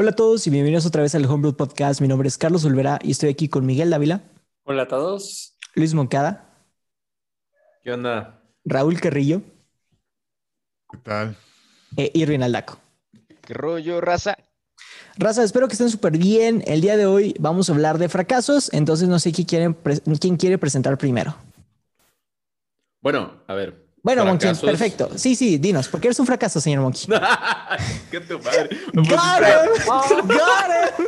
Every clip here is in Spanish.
Hola a todos y bienvenidos otra vez al Homebrew Podcast. Mi nombre es Carlos Olvera y estoy aquí con Miguel Dávila. Hola a todos. Luis Moncada. ¿Qué onda? Raúl Carrillo. ¿Qué tal? E Irvin Aldaco. ¿Qué rollo, raza? Raza, espero que estén súper bien. El día de hoy vamos a hablar de fracasos, entonces no sé quién quiere, quién quiere presentar primero. Bueno, a ver, bueno, Monkey, perfecto. Sí, sí, dinos, ¿por qué eres un fracaso, señor Monkey? ¿Qué tu madre? Got him! got him!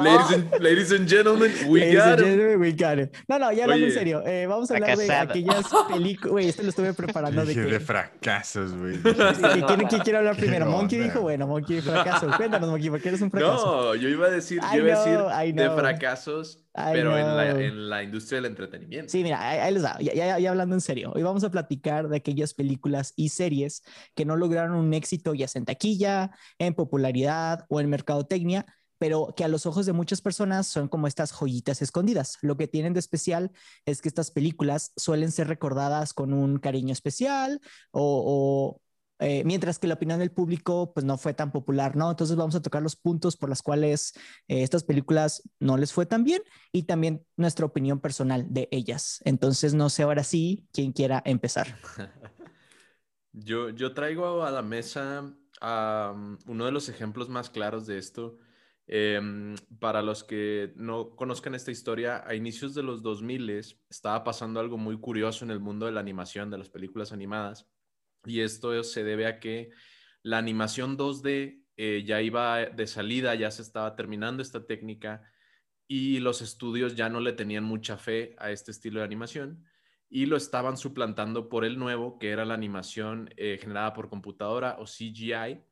Ladies and, ladies and gentlemen, we ladies got it. We got it. No, no, ya hablando en serio. Eh, vamos a hablar de aquellas películas. Güey, esto lo estuve preparando. de, que... de fracasos, güey. ¿Quién, ¿Quién, quiere hablar primero? Monkey dijo, bueno, Monkey, fracaso. Cuéntanos, Monkey, ¿por qué eres un fracaso? No, yo iba a decir, yo iba a decir de fracasos pero en la, en la, industria del entretenimiento. Sí, mira, ahí, les da, ya, ya, hablando en serio, hoy vamos a platicar de aquellas películas y series que no lograron un éxito ya sea en taquilla, en popularidad o en mercadotecnia, pero que a los ojos de muchas personas son como estas joyitas escondidas. Lo que tienen de especial es que estas películas suelen ser recordadas con un cariño especial o, eh, mientras que la opinión del público pues no fue tan popular, ¿no? Entonces vamos a tocar los puntos por los cuales eh, estas películas no les fue tan bien y también nuestra opinión personal de ellas. Entonces no sé ahora sí quién quiera empezar. yo, yo traigo a la mesa um, uno de los ejemplos más claros de esto. Em, para los que no conozcan esta historia, a inicios de los 2000 estaba pasando algo muy curioso en el mundo de la animación, de las películas animadas y esto se debe a que la animación 2D eh, ya iba de salida, ya se estaba terminando esta técnica y los estudios ya no le tenían mucha fe a este estilo de animación y lo estaban suplantando por el nuevo, que era la animación eh, generada por computadora o CGI.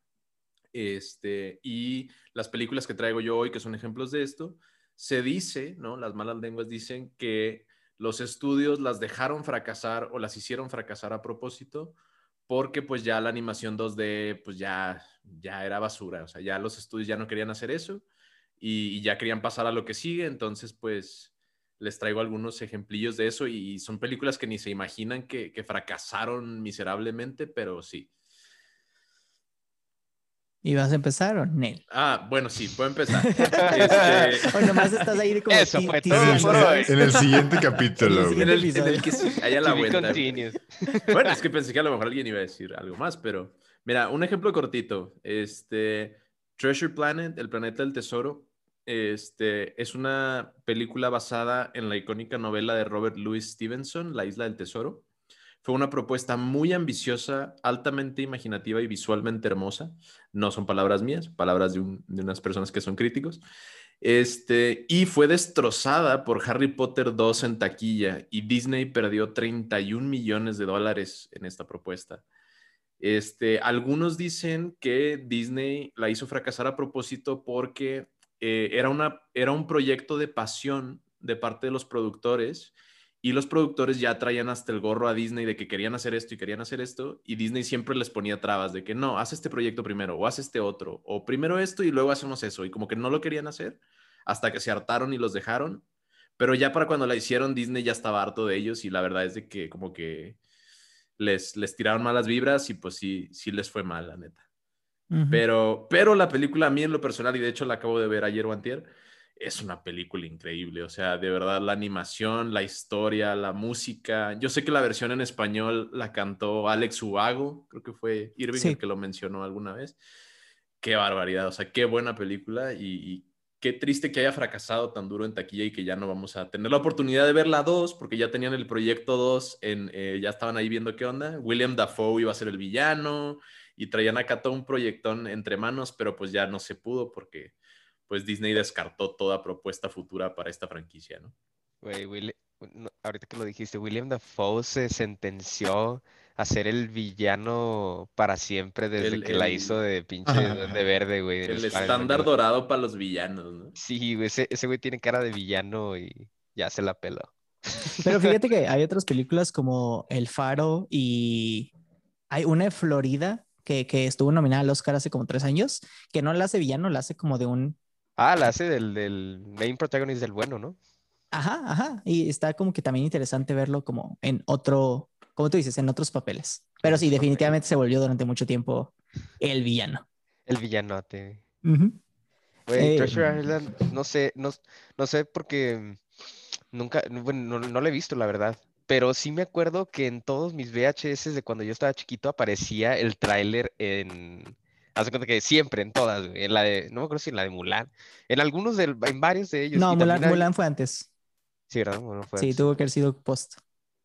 Este, y las películas que traigo yo hoy, que son ejemplos de esto, se dice, ¿no? Las malas lenguas dicen que los estudios las dejaron fracasar o las hicieron fracasar a propósito porque pues ya la animación 2D pues ya, ya era basura, o sea, ya los estudios ya no querían hacer eso y, ya querían pasar a lo que sigue, entonces pues les traigo algunos ejemplillos de eso y son películas que ni se imaginan que, que fracasaron miserablemente, pero sí. ¿Y vas a empezar o no? Ah, bueno, sí, puedo empezar. este... o nomás estás ahí como... Eso fue todo En el siguiente capítulo. En el, en el, que sí, haya la vuelta. Bueno, es que pensé que a lo mejor alguien iba a decir algo más, pero... Mira, un ejemplo cortito. Este, Treasure Planet, el planeta del tesoro, este, es una película basada en la icónica novela de Robert Louis Stevenson, La isla del tesoro. Fue una propuesta muy ambiciosa, altamente imaginativa y visualmente hermosa. No son palabras mías, palabras de, unas personas que son críticos. Este, y fue destrozada por Harry Potter 2 en taquilla y Disney perdió 31 millones de dólares en esta propuesta. Este, algunos dicen que Disney la hizo fracasar a propósito porque eh, era, una, era un proyecto de pasión de parte de los productores y los productores ya traían hasta el gorro a Disney de que querían hacer esto y querían hacer esto, y Disney siempre les ponía trabas de que no, haz este proyecto primero, o haz este otro, o primero esto y luego hacemos eso, y como que no lo querían hacer hasta que se hartaron y los dejaron, pero ya para cuando la hicieron Disney ya estaba harto de ellos y la verdad es de que como que les, les tiraron malas vibras y pues sí, sí les fue mal, la neta. pero, pero la película a mí en lo personal, y de hecho la acabo de ver ayer o antier, es una película increíble, o sea, de verdad la animación, la historia, la música. Yo sé que la versión en español la cantó Alex Ubago, creo que fue Irving el que lo mencionó alguna vez. Qué barbaridad, o sea, qué buena película y, qué triste que haya fracasado tan duro en taquilla y que ya no vamos a tener la oportunidad de ver la 2, porque ya tenían el proyecto 2, en, eh, ya estaban ahí viendo qué onda. William Dafoe iba a ser el villano y traían acá todo un proyectón entre manos, pero pues ya no se pudo porque pues Disney descartó toda propuesta futura para esta franquicia, ¿no? Güey, ahorita que lo dijiste, William Dafoe se sentenció a ser el villano para siempre desde que la hizo de pinche de verde, güey. El estándar dorado para los villanos, ¿no? Sí, güey, ese, ese güey tiene cara de villano y ya se la peló. Pero fíjate que hay otras películas como El Faro y hay una de Florida que, que estuvo nominada al Oscar hace como tres años, que no la hace villano, la hace como de un Ah, la hace del, del main protagonist del bueno, ¿no? Ajá, ajá. Y está como que también interesante verlo como en otro, como tú dices, en otros papeles. Pero sí, definitivamente se volvió durante mucho tiempo el villano. El villanote. Güey, Treasure Island, no sé, no, no sé porque nunca, bueno, no, no lo he visto, la verdad. Pero sí me acuerdo que en todos mis VHS de cuando yo estaba chiquito aparecía el tráiler en, Haz cuenta que siempre, en todas, en la de, no me acuerdo si en la de Mulan, en algunos, de, en varios de ellos. No, Mulan, Mulan, fue antes. Sí, ¿verdad? Mulan fue sí, tuvo que haber sido post.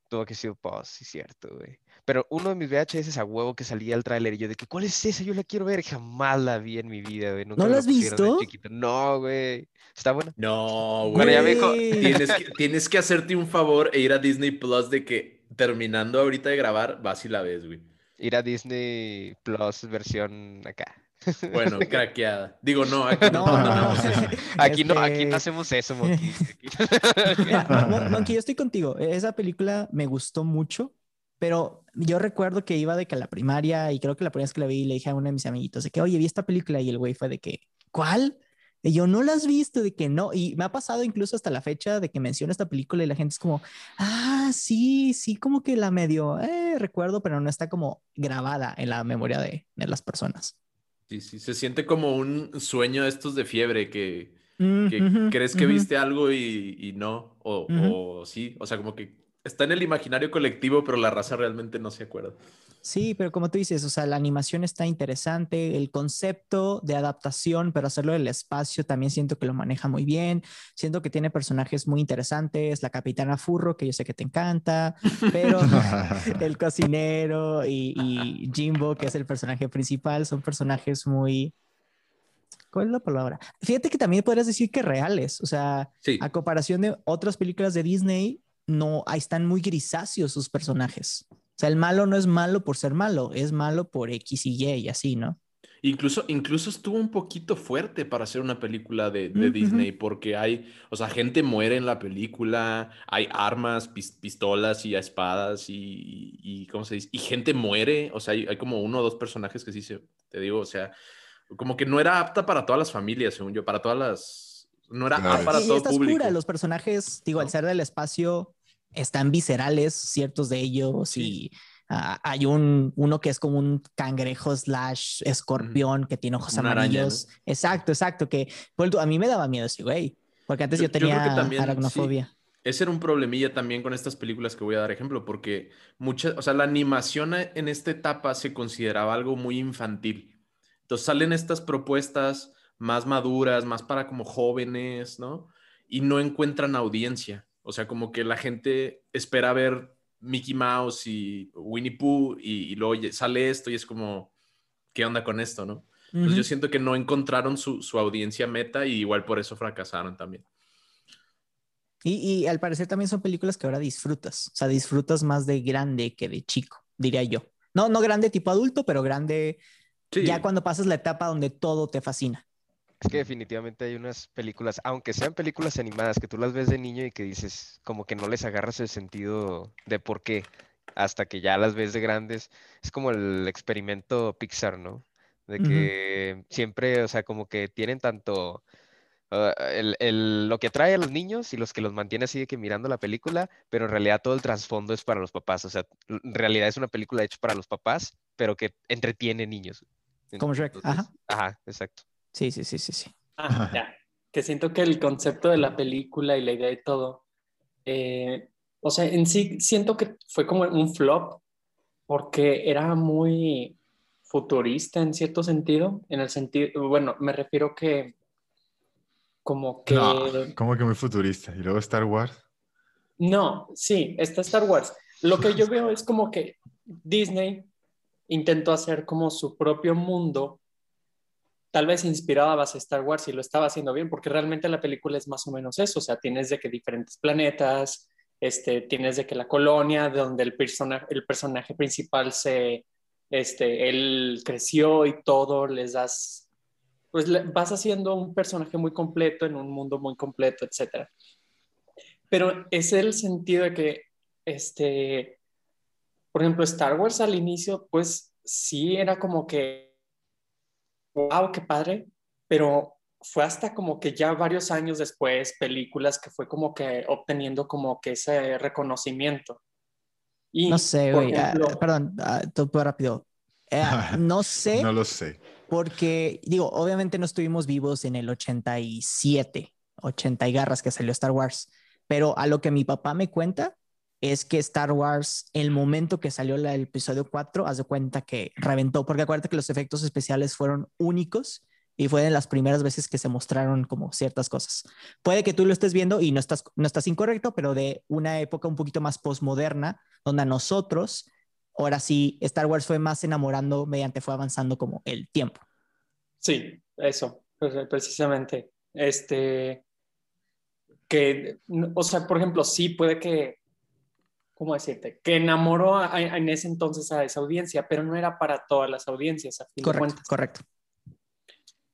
Tuvo que haber sido post, sí, cierto, güey. Pero uno de mis VHS a huevo que salía el tráiler y yo de que, ¿cuál es esa? Yo la quiero ver. Jamás la vi en mi vida, güey. ¿No la has visto? No, güey. ¿Está buena? No, güey. ya tienes, que, tienes que hacerte un favor e ir a Disney Plus de que terminando ahorita de grabar, vas y la ves, güey ir a Disney Plus versión acá. Bueno, craqueada. Digo, no, aquí no, aquí, no aquí no hacemos eso, Monkey. Monkey, yo estoy contigo. Esa película me gustó mucho, pero yo recuerdo que iba de que a la primaria y creo que la primera vez que la vi le dije a uno de mis amiguitos de que, oye, vi esta película y el güey fue de que, ¿cuál? Y yo, ¿no la has visto? De que no. Y me ha pasado incluso hasta la fecha de que menciono esta película y la gente es como, ah, sí, sí, como que la medio, eh, recuerdo, pero no está como grabada en la memoria de, de las personas. Sí, sí, se siente como un sueño de estos de fiebre que, que crees que viste algo y, y no, o, o sí, o sea, como que está en el imaginario colectivo, pero la raza realmente no se acuerda. Sí, pero como tú dices, o sea, la animación está interesante, el concepto de adaptación, pero hacerlo del espacio también siento que lo maneja muy bien, siento que tiene personajes muy interesantes, la capitana Furro, que yo sé que te encanta, pero el cocinero y, Jimbo, que es el personaje principal, son personajes muy... ¿Cuál es la palabra? Fíjate que también podrías decir que reales, o sea, a comparación de otras películas de Disney, no, ahí están muy grisáceos sus personajes. O sea, el malo no es malo por ser malo, es malo por X y Y y así, ¿no? Incluso, incluso estuvo un poquito fuerte para hacer una película de, Disney, porque hay, o sea, gente muere en la película, hay armas, pistolas y espadas y, ¿cómo se dice? Y gente muere, o sea, hay, como uno o dos personajes que sí se, te digo, o sea, como que no era apta para todas las familias, según yo, para todas las, no era apta para todo público. los personajes, digo, al ser del espacio, están viscerales ciertos de ellos y ah, hay un uno que es como un cangrejo slash escorpión que tiene ojos amarillos. Exacto, exacto, que a mí me daba miedo ese güey, porque antes yo, tenía aracnofobia. Ese era un problemilla también con estas películas que voy a dar ejemplo, porque muchas, o sea, la animación en esta etapa se consideraba algo muy infantil. Entonces salen estas propuestas más maduras, más para como jóvenes, ¿no? Y no encuentran audiencia. O sea, como que la gente espera ver Mickey Mouse y Winnie Pooh y, luego sale esto y es como, ¿qué onda con esto, no? Entonces yo siento que no encontraron su, audiencia meta y igual por eso fracasaron también. Y, al parecer también son películas que ahora disfrutas, o sea, disfrutas más de grande que de chico, diría yo. No, no grande tipo adulto, pero grande ya cuando pasas la etapa donde todo te fascina. Es que definitivamente hay unas películas, aunque sean películas animadas, que tú las ves de niño y que dices, como que no les agarras el sentido de por qué, hasta que ya las ves de grandes. Es como el experimento Pixar, ¿no? De que siempre, o sea, como que tienen tanto ah, lo que atrae a los niños y los que los mantiene así de que mirando la película, pero en realidad todo el trasfondo es para los papás. O sea, en realidad es una película hecha para los papás, pero que entretiene niños. Como Shrek. ajá. Ajá, exacto. Sí, sí, sí, sí, sí. Ah, ya. Que siento que el concepto de la película y la idea de todo, eh, o sea, en sí siento que fue como un flop porque era muy futurista en cierto sentido, en el sentido, bueno, me refiero que como que... No, como que muy futurista. ¿Y luego Star Wars? No, sí, está Star Wars. Lo que yo veo es como que Disney intentó hacer como su propio mundo tal vez inspirado a Star Wars y lo estaba haciendo bien, porque realmente la película es más o menos eso, o sea, tienes de que diferentes planetas, este, tienes de que la colonia donde el, persona, el personaje principal se, este, él creció y todo, les das, pues vas haciendo un personaje muy completo en un mundo muy completo, etc. Pero es el sentido de que, este, por ejemplo, Star Wars al inicio, pues sí era como que wow, qué padre, pero fue hasta como que ya varios años después, películas que fue como que obteniendo como que ese reconocimiento. Y, no sé, güey, ah, perdón, uh, todo rápido. Eh, no sé. no lo sé. Porque, digo, obviamente no estuvimos vivos en el 87, 80 y garras que salió Star Wars, pero a lo que mi papá me cuenta es que Star Wars, el momento que salió el episodio 4, haz de cuenta que reventó, porque acuérdate que los efectos especiales fueron únicos y fue de las primeras veces que se mostraron como ciertas cosas. Puede que tú lo estés viendo y no estás, no estás incorrecto, pero de una época un poquito más postmoderna, donde a nosotros, ahora sí, Star Wars fue más enamorando mediante fue avanzando como el tiempo. Sí, eso, precisamente. Este, que, o sea, por ejemplo, sí puede que, ¿cómo decirte? Que enamoró en ese entonces a esa audiencia, pero no era para todas las audiencias, a fin correcto, Correcto.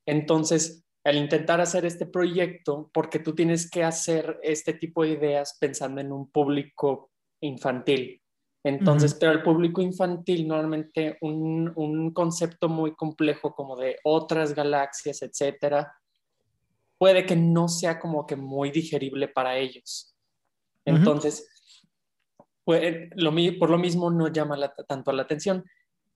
Entonces, al intentar hacer este proyecto, porque tú tienes que hacer este tipo de ideas pensando en un público infantil. Entonces, pero el público infantil, normalmente un, un, concepto muy complejo como de otras galaxias, etcétera, puede que no sea como que muy digerible para ellos. Entonces, pues, lo, por lo mismo no llama tanto la atención.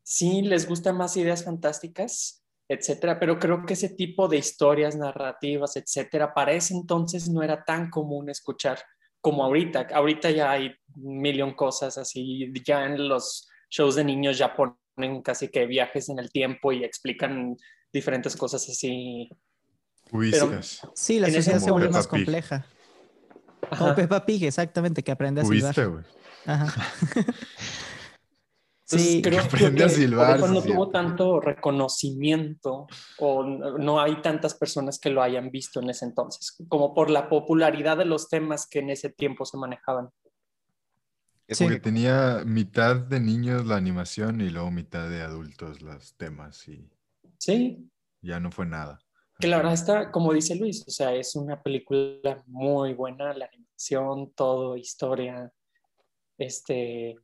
Sí les gustan más ideas fantásticas, etcétera, pero creo que ese tipo de historias narrativas, etcétera, para ese entonces no era tan común escuchar como ahorita. Ahorita ya hay un millón cosas así, ya en los shows de niños ya ponen casi que viajes en el tiempo y explican diferentes cosas así. sí, la sociedad se vuelve más compleja. Como Peppa Pig, exactamente, que aprende a silbar. Ajá. Sí, creo que, a silbar, no tuvo tanto reconocimiento o no hay tantas personas que lo hayan visto en ese entonces, como por la popularidad de los temas que en ese tiempo se manejaban. Es que tenía mitad de niños la animación y luego mitad de adultos los temas y sí. ya no fue nada. Que la verdad está, como dice Luis, o sea, es una película muy buena, la animación, todo, historia, este,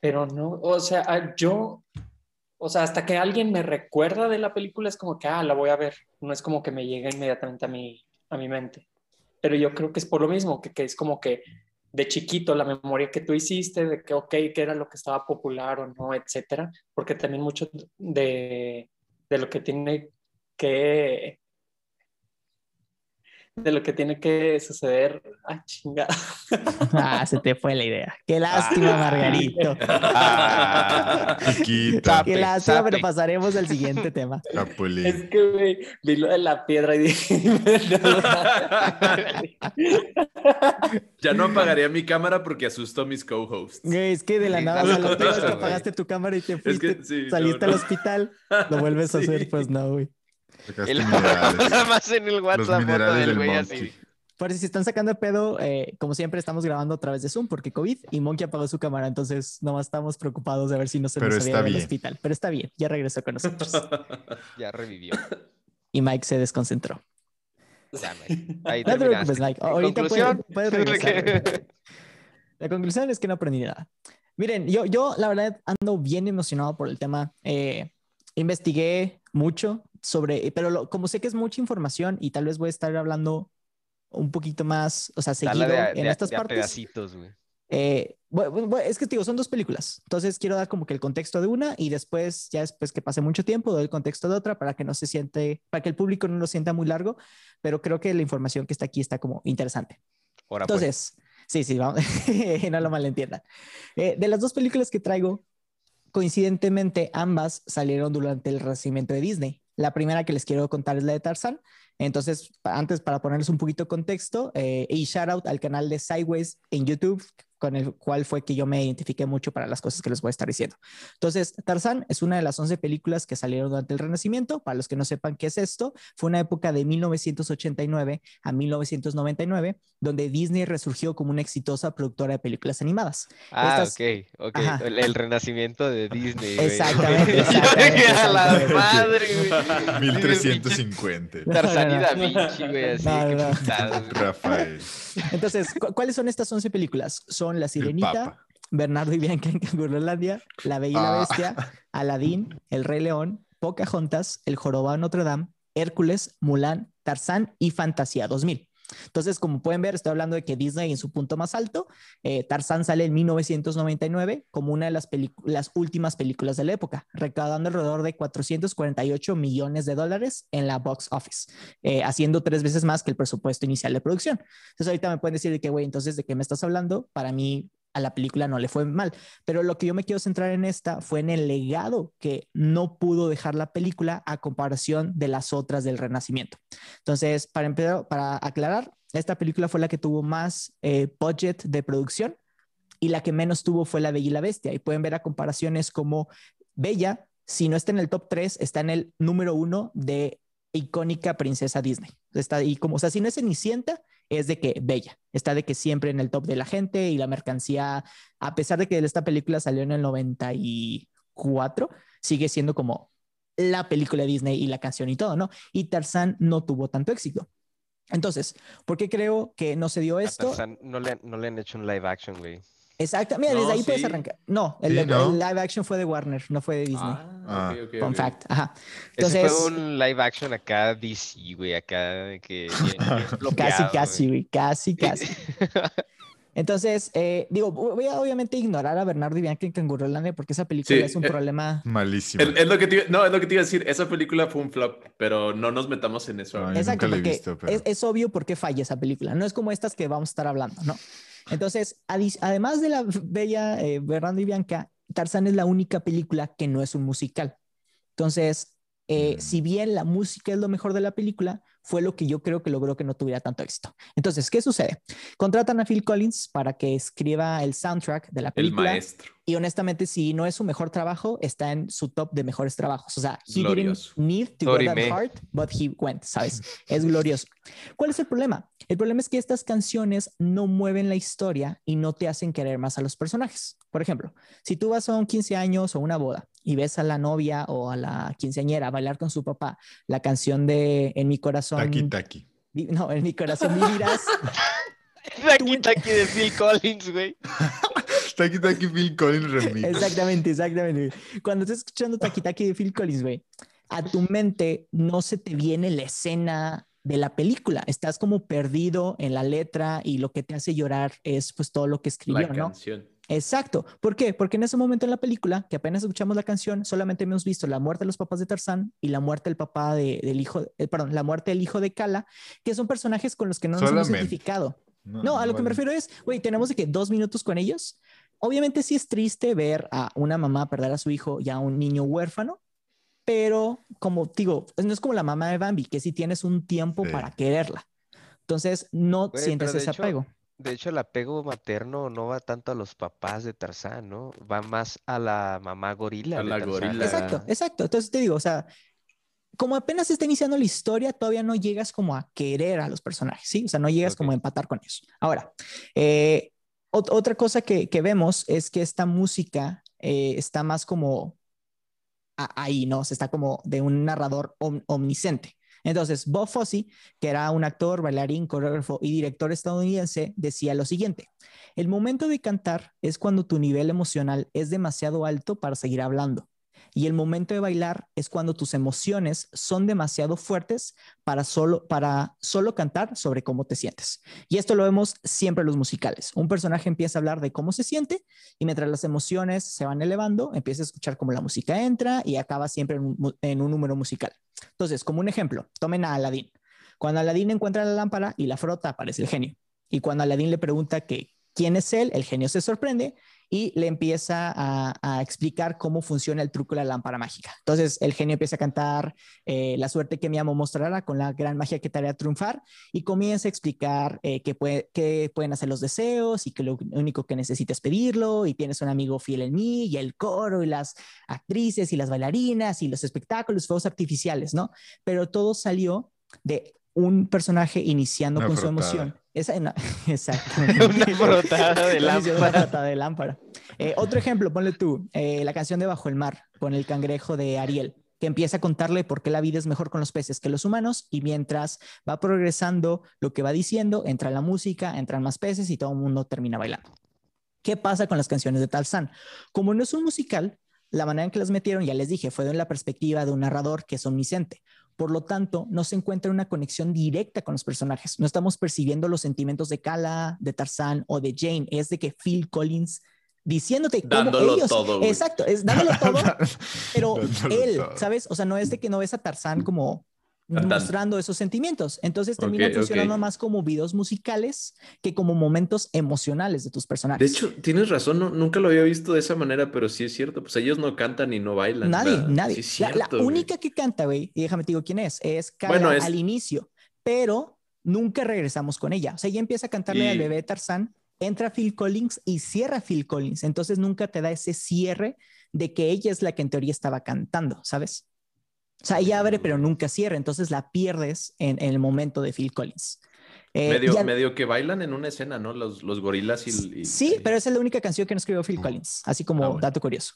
pero no, o sea, ah, yo, o sea, hasta que alguien me recuerda de la película es como que, ah, la voy a ver, no es como que me llega inmediatamente a mi, a mi mente. Pero yo creo que es por lo mismo, que, que es como que de chiquito la memoria que tú hiciste, de que, ok, qué era lo que estaba popular o no, etcétera, porque también mucho de, de lo que tiene que de lo que tiene que suceder. Ah, chingada. Ah, se te fue la idea. Qué lástima, Margarito. Ah, Qué lástima, pero pasaremos al siguiente tema. Es que vi lo de la piedra y dije. ya no apagaría mi cámara porque asustó a mis co-hosts. Es que de la nada apagaste tu cámara y te fuiste, saliste al hospital, lo vuelves a hacer, pues no, güey. Nada más en el WhatsApp foto del güey así. Por si están sacando el pedo, eh, como siempre estamos grabando a través de Zoom porque COVID y Monkey apagó su cámara, entonces nomás estamos preocupados de ver si no se nos había al hospital. Pero está bien, ya regresó con nosotros. ya revivió. Y Mike se desconcentró. Ahí no te preocupes, Mike. Ahorita puedes, puedes regresar. La conclusión es que no aprendí nada. Miren, yo, yo la verdad ando bien emocionado por el tema. Eh, investigué mucho sobre, pero como sé que es mucha información y tal vez voy a estar hablando un poquito más, o sea, seguido en estas partes. Pedacitos, eh, es que digo, son dos películas, entonces quiero dar como que el contexto de una y después, ya después que pase mucho tiempo, doy el contexto de otra para que no se siente, para que el público no lo sienta muy largo, pero creo que la información que está aquí está como interesante. Pues. entonces, sí, sí, vamos, no lo malentiendan. Eh, de las dos películas que traigo, coincidentemente, ambas salieron durante el renacimiento de Disney. La primera que les quiero contar es la de Tarzan. Entonces, antes para ponerles un poquito de contexto, eh, y shout out al canal de Sideways en YouTube, con el cual fue que yo me identifiqué mucho para las cosas que les voy a estar diciendo. Entonces, Tarzán es una de las 11 películas que salieron durante el Renacimiento. Para los que no sepan qué es esto, fue una época de 1989 a 1999, donde Disney resurgió como una exitosa productora de películas animadas. Ah, ok, ok. El, renacimiento de Disney. Exactamente. exactamente, a la madre, güey. 1350. Tarzán y Da Vinci, güey, así. Rafael. Entonces, ¿cuáles son estas 11 películas? Son La Sirenita, Bernardo y Bianca en Cangurolandia, La Bella y la ah. Bestia, Aladín, El Rey León, Pocahontas, El Jorobado Notre Dame, Hércules, Mulan, Tarzán y Fantasía 2000. Entonces, como pueden ver, estoy hablando de que Disney en su punto más alto, eh, Tarzán sale en 1999 como una de las, las últimas películas de la época, recaudando alrededor de 448 millones de dólares en la box office, eh, haciendo tres veces más que el presupuesto inicial de producción. Entonces, ahorita me pueden decir de que, güey, entonces, ¿de qué me estás hablando? Para mí, a la película no le fue mal. Pero lo que yo me quiero centrar en esta fue en el legado que no pudo dejar la película a comparación de las otras del Renacimiento. Entonces, para empezar, para aclarar, esta película fue la que tuvo más eh, budget de producción y la que menos tuvo fue La Bella y la Bestia. Y pueden ver a comparaciones como Bella, si no está en el top 3, está en el número uno de icónica princesa Disney. Está ahí como, o sea, si no es Cenicienta, es de que bella, está de que siempre en el top de la gente y la mercancía, a pesar de que esta película salió en el 94, sigue siendo como la película de Disney y la canción y todo, ¿no? Y Tarzán no tuvo tanto éxito. Entonces, ¿por qué creo que no se dio esto? no le, no le han hecho un live action, güey. Exacto, mira, desde ahí puedes arrancar. No el, live action fue de Warner, no fue de Disney. Ah, okay, Fun fact, ajá. Entonces, Ese fue un live action acá DC, güey, acá que casi, casi, güey, casi, casi. Entonces, eh, digo, voy a obviamente ignorar a Bernardo y Bianca en Cangurolandia porque esa película es un eh, problema. Malísimo. Es, lo que te, no, es lo que te iba a decir. Esa película fue un flop, pero no nos metamos en eso. Exacto, porque es, es, obvio por qué falla esa película. No es como estas que vamos a estar hablando, ¿no? Entonces, además de la bella eh, y Bianca, Tarzán es la única película que no es un musical. Entonces, eh, mm. si bien la música es lo mejor de la película, fue lo que yo creo que logró que no tuviera tanto éxito. Entonces, ¿qué sucede? Contratan a Phil Collins para que escriba el soundtrack de la película. El maestro. Y honestamente, si no es su mejor trabajo, está en su top de mejores trabajos. O sea, he didn't need to go that hard, but he went, ¿sabes? Es glorioso. ¿Cuál es el problema? El problema es que estas canciones no mueven la historia y no te hacen querer más a los personajes. Por ejemplo, si tú vas a un 15 años o una boda y ves a la novia o a la quinceañera bailar con su papá la canción de En mi corazón. Taki Taki. No, en mi corazón vivirás. Taki Taki de Phil Collins, güey. Taki Taki Phil Collins remix. Exactamente, exactamente. Cuando estás escuchando Taki Taki de Phil Collins, güey, a tu mente no se te viene la escena de la película. Estás como perdido en la letra y lo que te hace llorar es pues todo lo que escribió, la Canción. Exacto. ¿Por qué? Porque en ese momento en la película, que apenas escuchamos la canción, solamente hemos visto la muerte de los papás de Tarzán y la muerte del papá del hijo, eh, perdón, la muerte del hijo de Kala, que son personajes con los que no nos hemos identificado. No, a lo que me refiero es, güey, tenemos de que dos minutos con ellos. Obviamente sí es triste ver a una mamá perder a su hijo y a un niño huérfano, pero como digo, no es como la mamá de Bambi, que si tienes un tiempo para quererla. Entonces no sientes ese apego. De hecho, el apego materno no va tanto a los papás de Tarzán, ¿no? Va más a la mamá gorila. A la gorila. Exacto, exacto. Entonces te digo, o sea, como apenas está iniciando la historia, todavía no llegas como a querer a los personajes, ¿sí? O sea, no llegas como a empatar con ellos. Ahora, eh, otra cosa que, vemos es que esta música eh, está más como ahí, ¿no? Se está como de un narrador omnisciente. Entonces, Bob Fosse, que era un actor, bailarín, coreógrafo y director estadounidense, decía lo siguiente, el momento de cantar es cuando tu nivel emocional es demasiado alto para seguir hablando. Y el momento de bailar es cuando tus emociones son demasiado fuertes para solo, para solo cantar sobre cómo te sientes. Y esto lo vemos siempre en los musicales. Un personaje empieza a hablar de cómo se siente y mientras las emociones se van elevando, empieza a escuchar cómo la música entra y acaba siempre en un, número musical. Entonces, como un ejemplo, tomen a Aladdin. Cuando Aladdin encuentra la lámpara y la frota, aparece el genio. Y cuando Aladdin le pregunta que quién es él, el genio se sorprende y le empieza a, explicar cómo funciona el truco de la lámpara mágica. Entonces el genio empieza a cantar eh, la suerte que mi amo mostrará con la gran magia que te hará triunfar y comienza a explicar eh, que, pueden hacer los deseos y que lo único que necesitas es pedirlo y tienes un amigo fiel en mí y el coro y las actrices y las bailarinas y los espectáculos, fuegos artificiales, ¿no? Pero todo salió de un personaje iniciando con su emoción. Esa, no, exactamente. una frotada de lámpara. de lámpara. Eh, otro ejemplo, ponle tú, eh, la canción de Bajo el Mar, con el cangrejo de Ariel, que empieza a contarle por qué la vida es mejor con los peces que los humanos, y mientras va progresando lo que va diciendo, entra la música, entran más peces y todo el mundo termina bailando. ¿Qué pasa con las canciones de Tarzán? Como no es un musical, la manera en que las metieron, ya les dije, fue de la perspectiva de un narrador que es omnisciente. Por lo tanto, no se encuentra una conexión directa con los personajes. No estamos percibiendo los sentimientos de Kala, de Tarzán o de Jane. Es de que Phil Collins diciéndote cómo ellos, todo, exacto, es dándolo todo, pero él, ¿sabes? O sea, no es de que no ves a Tarzán como mostrando esos sentimientos. Entonces termina funcionando más como videos musicales que como momentos emocionales de tus personajes. De hecho, tienes razón, nunca lo había visto de esa manera, pero sí es cierto, pues ellos no cantan y no bailan. Nadie, nadie. la, única que canta, güey, y déjame te digo quién es, es Kala al inicio, pero nunca regresamos con ella. O sea, ella empieza a cantarle al bebé Tarzán, entra Phil Collins y cierra Phil Collins. Entonces nunca te da ese cierre de que ella es la que en teoría estaba cantando, ¿sabes? O sea, ella abre, pero nunca cierra, entonces la pierdes en, el momento de Phil Collins. Eh, medio, que bailan en una escena, ¿no? Los, los gorilas y, Sí, pero esa es la única canción que no escribió Phil Collins, así como ah, dato curioso.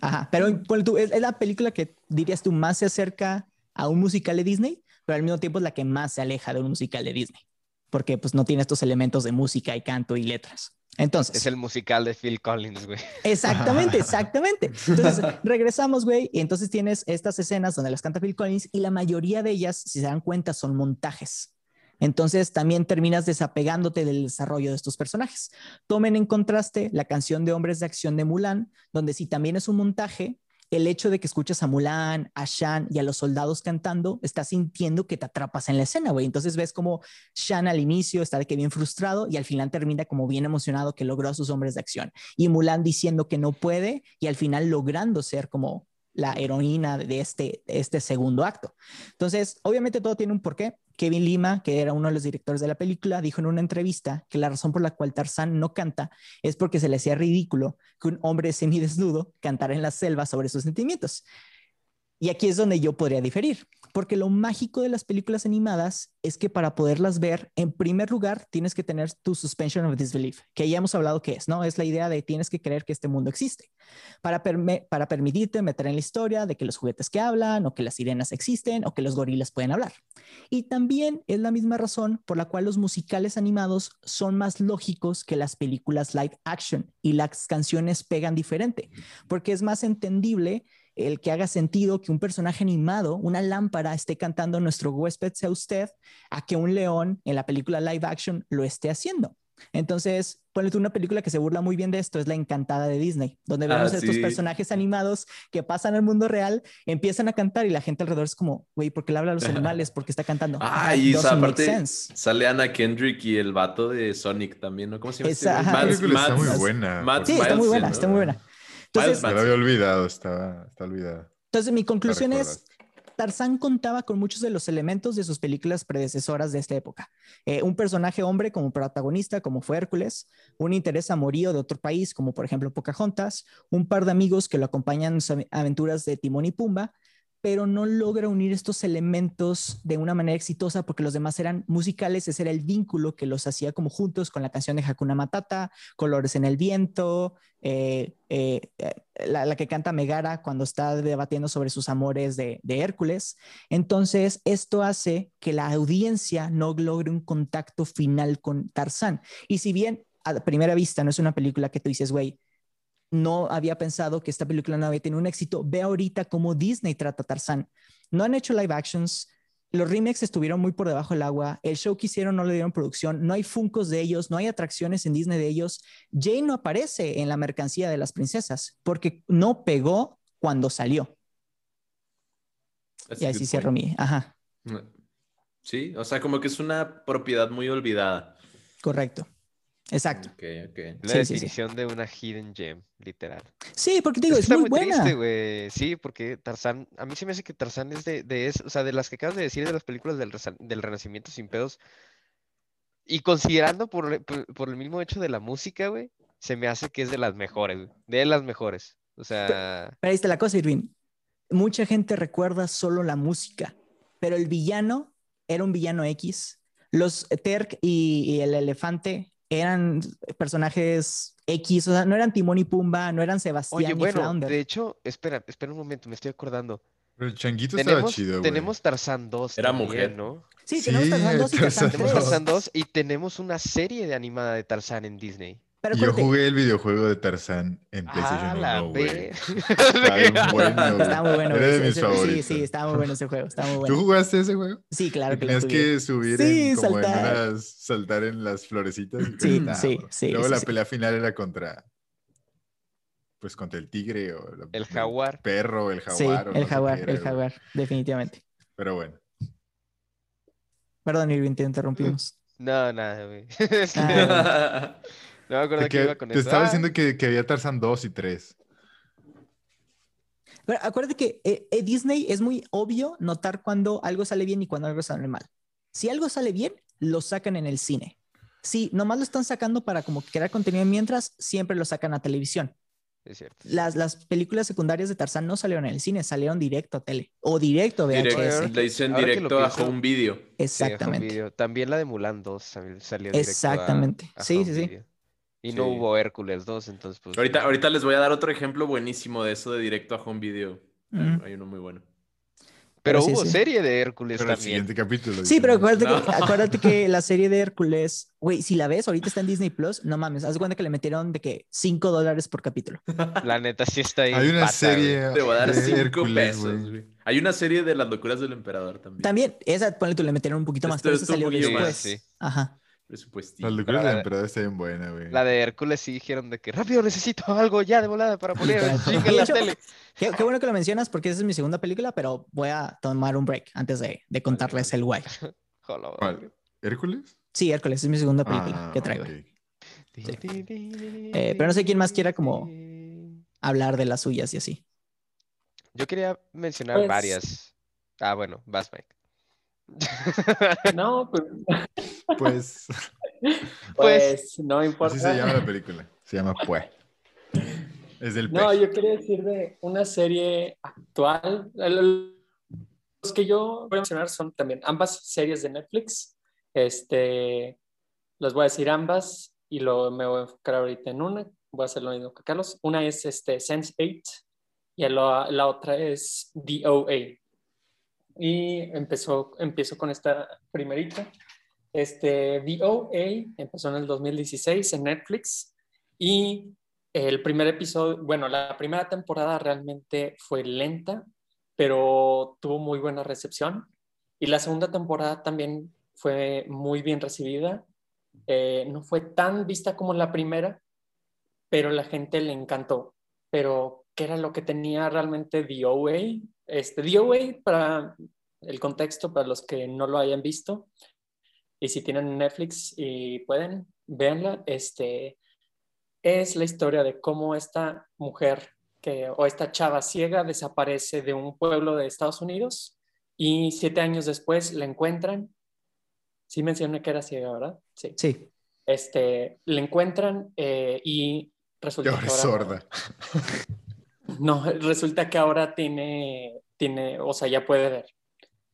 Ajá, pero es, es la película que dirías tú más se acerca a un musical de Disney, pero al mismo tiempo es la que más se aleja de un musical de Disney, porque pues no tiene estos elementos de música y canto y letras. Entonces. Es el musical de Phil Collins, güey. Exactamente, exactamente. Entonces, regresamos, güey, y entonces tienes estas escenas donde las canta Phil Collins y la mayoría de ellas, si se dan cuenta, son montajes. Entonces también terminas desapegándote del desarrollo de estos personajes. Tomen en contraste la canción de Hombres de Acción de Mulan, donde si también es un montaje, el hecho de que escuchas a Mulan, a Shan y a los soldados cantando, estás sintiendo que te atrapas en la escena, güey. Entonces ves como Shan al inicio está de que bien frustrado y al final termina como bien emocionado que logró a sus hombres de acción. Y Mulan diciendo que no puede y al final logrando ser como la heroína de este, este segundo acto. Entonces, obviamente todo tiene un porqué. Kevin Lima, que era uno de los directores de la película, dijo en una entrevista que la razón por la cual Tarzán no canta es porque se le hacía ridículo que un hombre semidesnudo cantara en la selva sobre sus sentimientos. Y aquí es donde yo podría diferir, porque lo mágico de las películas animadas es que para poderlas ver, en primer lugar, tienes que tener tu suspension of disbelief, que ya hemos hablado que es, ¿no? Es la idea de tienes que creer que este mundo existe, para, para permitirte meter en la historia de que los juguetes que hablan, o que las sirenas existen, o que los gorilas pueden hablar. Y también es la misma razón por la cual los musicales animados son más lógicos que las películas live action y las canciones pegan diferente, porque es más entendible el que haga sentido que un personaje animado, una lámpara, esté cantando nuestro huésped sea usted, a que un león en la película live action lo esté haciendo. Entonces, ponle una película que se burla muy bien de esto, es La Encantada de Disney, donde ah, vemos a estos personajes animados que pasan al mundo real, empiezan a cantar y la gente alrededor es como, güey, ¿por qué le habla a los animales? porque está cantando? Ah, y aparte sale Anna Kendrick y el vato de Sonic también, ¿no? ¿Cómo se llama? Esa, este está muy buena. sí, está muy buena, está muy buena. Entonces, me lo había olvidado, estaba, está olvidado. Entonces, mi conclusión es, Tarzán contaba con muchos de los elementos de sus películas predecesoras de esta época. Eh, un personaje hombre como protagonista, como fue Hércules, un interés amorío de otro país, como por ejemplo Pocahontas, un par de amigos que lo acompañan en sus aventuras de Timón y Pumba, pero no logra unir estos elementos de una manera exitosa porque los demás eran musicales, ese era el vínculo que los hacía como juntos con la canción de Hakuna Matata, Colores en el Viento, eh, eh, eh, la, que canta Megara cuando está debatiendo sobre sus amores de, de, Hércules. Entonces, esto hace que la audiencia no logre un contacto final con Tarzán. Y si bien a primera vista no es una película que tú dices, güey, no había pensado que esta película no había tenido un éxito. Ve ahorita cómo Disney trata a Tarzán. No han hecho live actions. Los remakes estuvieron muy por debajo del agua. El show que hicieron no le dieron producción. No hay funcos de ellos. No hay atracciones en Disney de ellos. Jane no aparece en la mercancía de las princesas porque no pegó cuando salió. y así cierro mi. Ajá. Sí, o sea, como que es una propiedad muy olvidada. Correcto. Exacto. La definición de una hidden gem, literal. Sí, porque digo, es, muy, buena. Sí, porque Tarzán, a mí se me hace que Tarzán es de, de o sea, de las que acabas de decir de las películas del, del Renacimiento sin pedos. Y considerando por, el mismo hecho de la música, güey, se me hace que es de las mejores, de las mejores. O sea. Pero ahí está la cosa, Irving. Mucha gente recuerda solo la música, pero el villano era un villano X. Los Terk y el elefante eran personajes X, o sea, no eran Timón y Pumba, no eran Sebastián Oye, bueno, de hecho, espera, espera un momento, me estoy acordando. Pero el changuito estaba chido, Tenemos Tarzán 2 Era mujer, ¿no? Sí, tenemos Tarzán 2 y Tarzán 3. Tarzán 2 y tenemos una serie de animada de Tarzán en Disney. Yo jugué el videojuego de Tarzán en PlayStation ah, 1, güey. Está, bueno, está muy bueno. Era de mis ese, favoritos. Sí, sí, estaba muy bueno ese juego. Está muy bueno. ¿Tú jugaste ese juego? Sí, claro que Tenías lo que subir Sí, en, como saltar. en unas, saltar en las florecitas. Sí, sí, sí, Luego sí, la sí. pelea final era contra, pues contra el tigre o la- El jaguar. perro, el Sí, jaguar. o no el jaguar, era, el jaguar, definitivamente. Pero bueno. Perdón, Irving, te interrumpimos. No, nada, güey. Ah, no me acuerdo Te, que que- iba con te eso. estaba Ah, diciendo que, que había Tarzan 2 y 3. Pero acuérdate que eh, eh, Disney es muy obvio notar cuando algo sale bien y cuando algo sale mal. Si algo sale bien, lo sacan en el cine. Si nomás lo están sacando para como crear contenido mientras, siempre lo sacan a televisión. Es cierto. Las, las películas secundarias de Tarzán no salieron en el cine, salieron directo a tele o directo a VHS. Directo, le dicen directo lo a home video. Sí, home Exactamente. video. También la de Mulan 2 salió directo Exactamente. a Sí, home sí, sí. Y no hubo Hércules 2, entonces pues... Ahorita, ahorita les voy a dar otro ejemplo buenísimo de eso de directo a home video. Hay- Mm. Hay uno muy bueno. Pero pero sí, hubo sí. serie de Hércules Pero el siguiente capítulo. Sí, pero acuérdate, No. que, acuérdate que la serie de Hércules, güey, si la ves, ahorita está en Disney Plus, no mames, haz de cuenta que le metieron de que 5 dólares por capítulo. La neta sí está ahí. Hay una pata, serie Te voy a dar de 5 Hércules, pesos, güey. Hay una serie de las locuras del emperador también. También, esa, ponle tú, le metieron un poquito más, Esto pero es esa salió después. más, sí. Ajá. Presupuestito. Las locuras Pero del la- emperador está bien buena, güey. La de Hércules sí dijeron de que rápido necesito algo ya de volada para poner en la tele. Qué, qué bueno que lo mencionas porque esa es mi segunda película, pero voy a tomar un break antes de, de contarles el guay. ¿Hércules? Sí, Hércules es mi segunda película Ah, que traigo. ok. Eh, pero no sé quién más quiera como- Hablar de las suyas y así. Yo quería mencionar Pues- varias. Ah, bueno, vas, Mike. No, pues, Pues, pues no importa. así se llama la película. Se llama Pues. Es del No, pez. yo quería decir de una serie actual. Los que yo voy a mencionar son también ambas series de Netflix. Este, les voy a decir ambas y lo, me voy a enfocar ahorita en una. Voy a hacer lo mismo que Carlos. Una es este, Sense8 y la, la otra es DOA. Y empezó, empiezo con esta primerita. Este, DOA empezó en el 2016 en Netflix y el primer episodio, bueno, la primera temporada realmente fue lenta, pero tuvo muy buena recepción. Y la segunda temporada también fue muy bien recibida. Eh, no fue tan vista como la primera, pero la gente le encantó. Pero, ¿qué era lo que tenía realmente DOA? Este, DOA, para el contexto, para los que no lo hayan visto, y si tienen Netflix y pueden, véanla, este, es la historia de cómo esta mujer que, o esta chava ciega desaparece de un pueblo de Estados Unidos y siete años después la encuentran. Sí mencioné que era ciega, ¿verdad? Sí. Sí. Este, la encuentran eh, y resulta ahora que es ahora- sorda. no, resulta que ahora tiene, tiene, o sea, ya puede ver.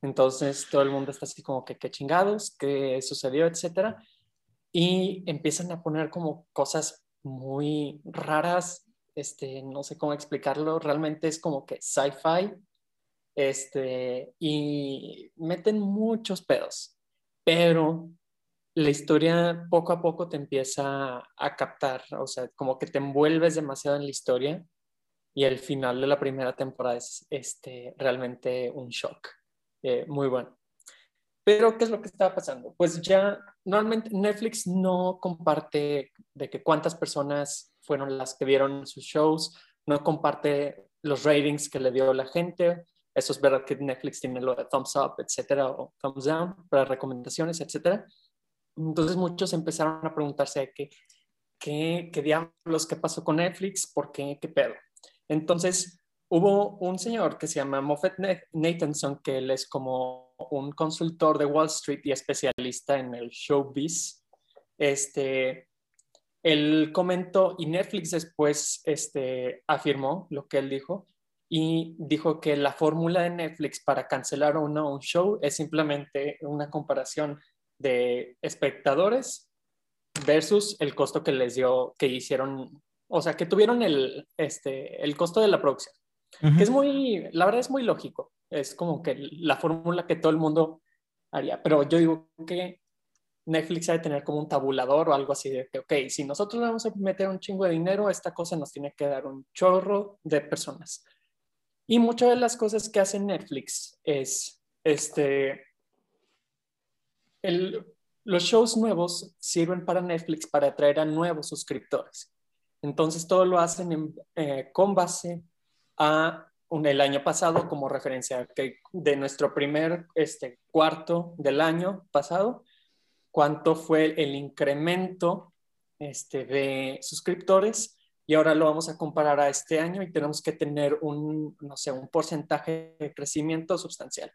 Entonces todo el mundo está así como que qué chingados, qué sucedió, etcétera. Y empiezan a poner como cosas muy raras, este, no sé cómo explicarlo, realmente es como que sci-fi, este, y meten muchos pedos, pero la historia poco a poco te empieza a captar, o sea, como que te envuelves demasiado en la historia y el final de la primera temporada es este, realmente un shock, eh, muy bueno. Pero, ¿qué es lo que está pasando? Pues ya normalmente Netflix no comparte de que cuántas personas fueron las que vieron sus shows, no comparte los ratings que le dio la gente. Eso es verdad que Netflix tiene lo de thumbs up, etcétera, o thumbs down para recomendaciones, etcétera. Entonces muchos empezaron a preguntarse qué, qué, qué diablos, qué pasó con Netflix, por qué, qué pedo. Entonces hubo un señor que se llama Moffett Nathanson, que él es como un consultor de Wall Street y especialista en el showbiz. Este, él comentó y Netflix después este, afirmó lo que él dijo y dijo que la fórmula de Netflix para cancelar o no un show es simplemente una comparación de espectadores versus el costo que les dio, que hicieron, o sea, que tuvieron el, este, el costo de la producción. Que es muy, la verdad es muy lógico. Es como que la fórmula que todo el mundo haría. Pero yo digo que Netflix ha de tener como un tabulador o algo así de que, ok, si nosotros vamos a meter un chingo de dinero, esta cosa nos tiene que dar un chorro de personas. Y muchas de las cosas que hace Netflix es, este, el, los shows nuevos sirven para Netflix para atraer a nuevos suscriptores. Entonces todo lo hacen eh, con base a un, el año pasado como referencia, que de nuestro primer este, cuarto del año pasado, cuánto fue el incremento este, de suscriptores y ahora lo vamos a comparar a este año y tenemos que tener un, no sé, un porcentaje de crecimiento sustancial.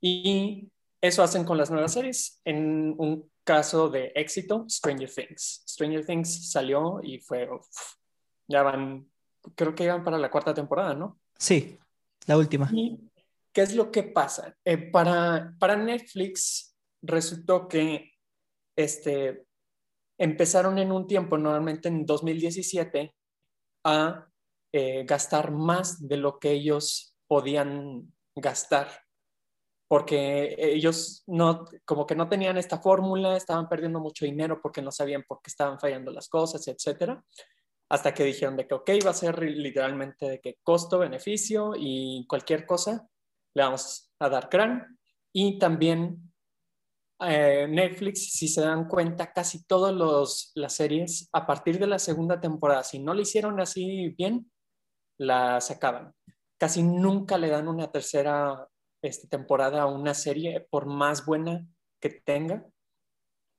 Y eso hacen con las nuevas series. En un caso de éxito, Stranger Things. Stranger Things salió y fue, ya van, creo que iban para la cuarta temporada, ¿no? Sí, la última. qué es lo que pasa? Eh, para, para Netflix resultó que este, empezaron en un tiempo, normalmente en 2017, a eh, gastar más de lo que ellos podían gastar, porque ellos no, como que no tenían esta fórmula, estaban perdiendo mucho dinero porque no sabían por qué estaban fallando las cosas, etcétera, hasta que dijeron de que, ok, va a ser literalmente de que costo, beneficio y cualquier cosa le vamos a dar gran. Y también eh, Netflix, si se dan cuenta, casi todas las series, a partir de la segunda temporada, si no lo hicieron así bien, las acaban. Casi nunca le dan una tercera este, temporada a una serie, por más buena que tenga.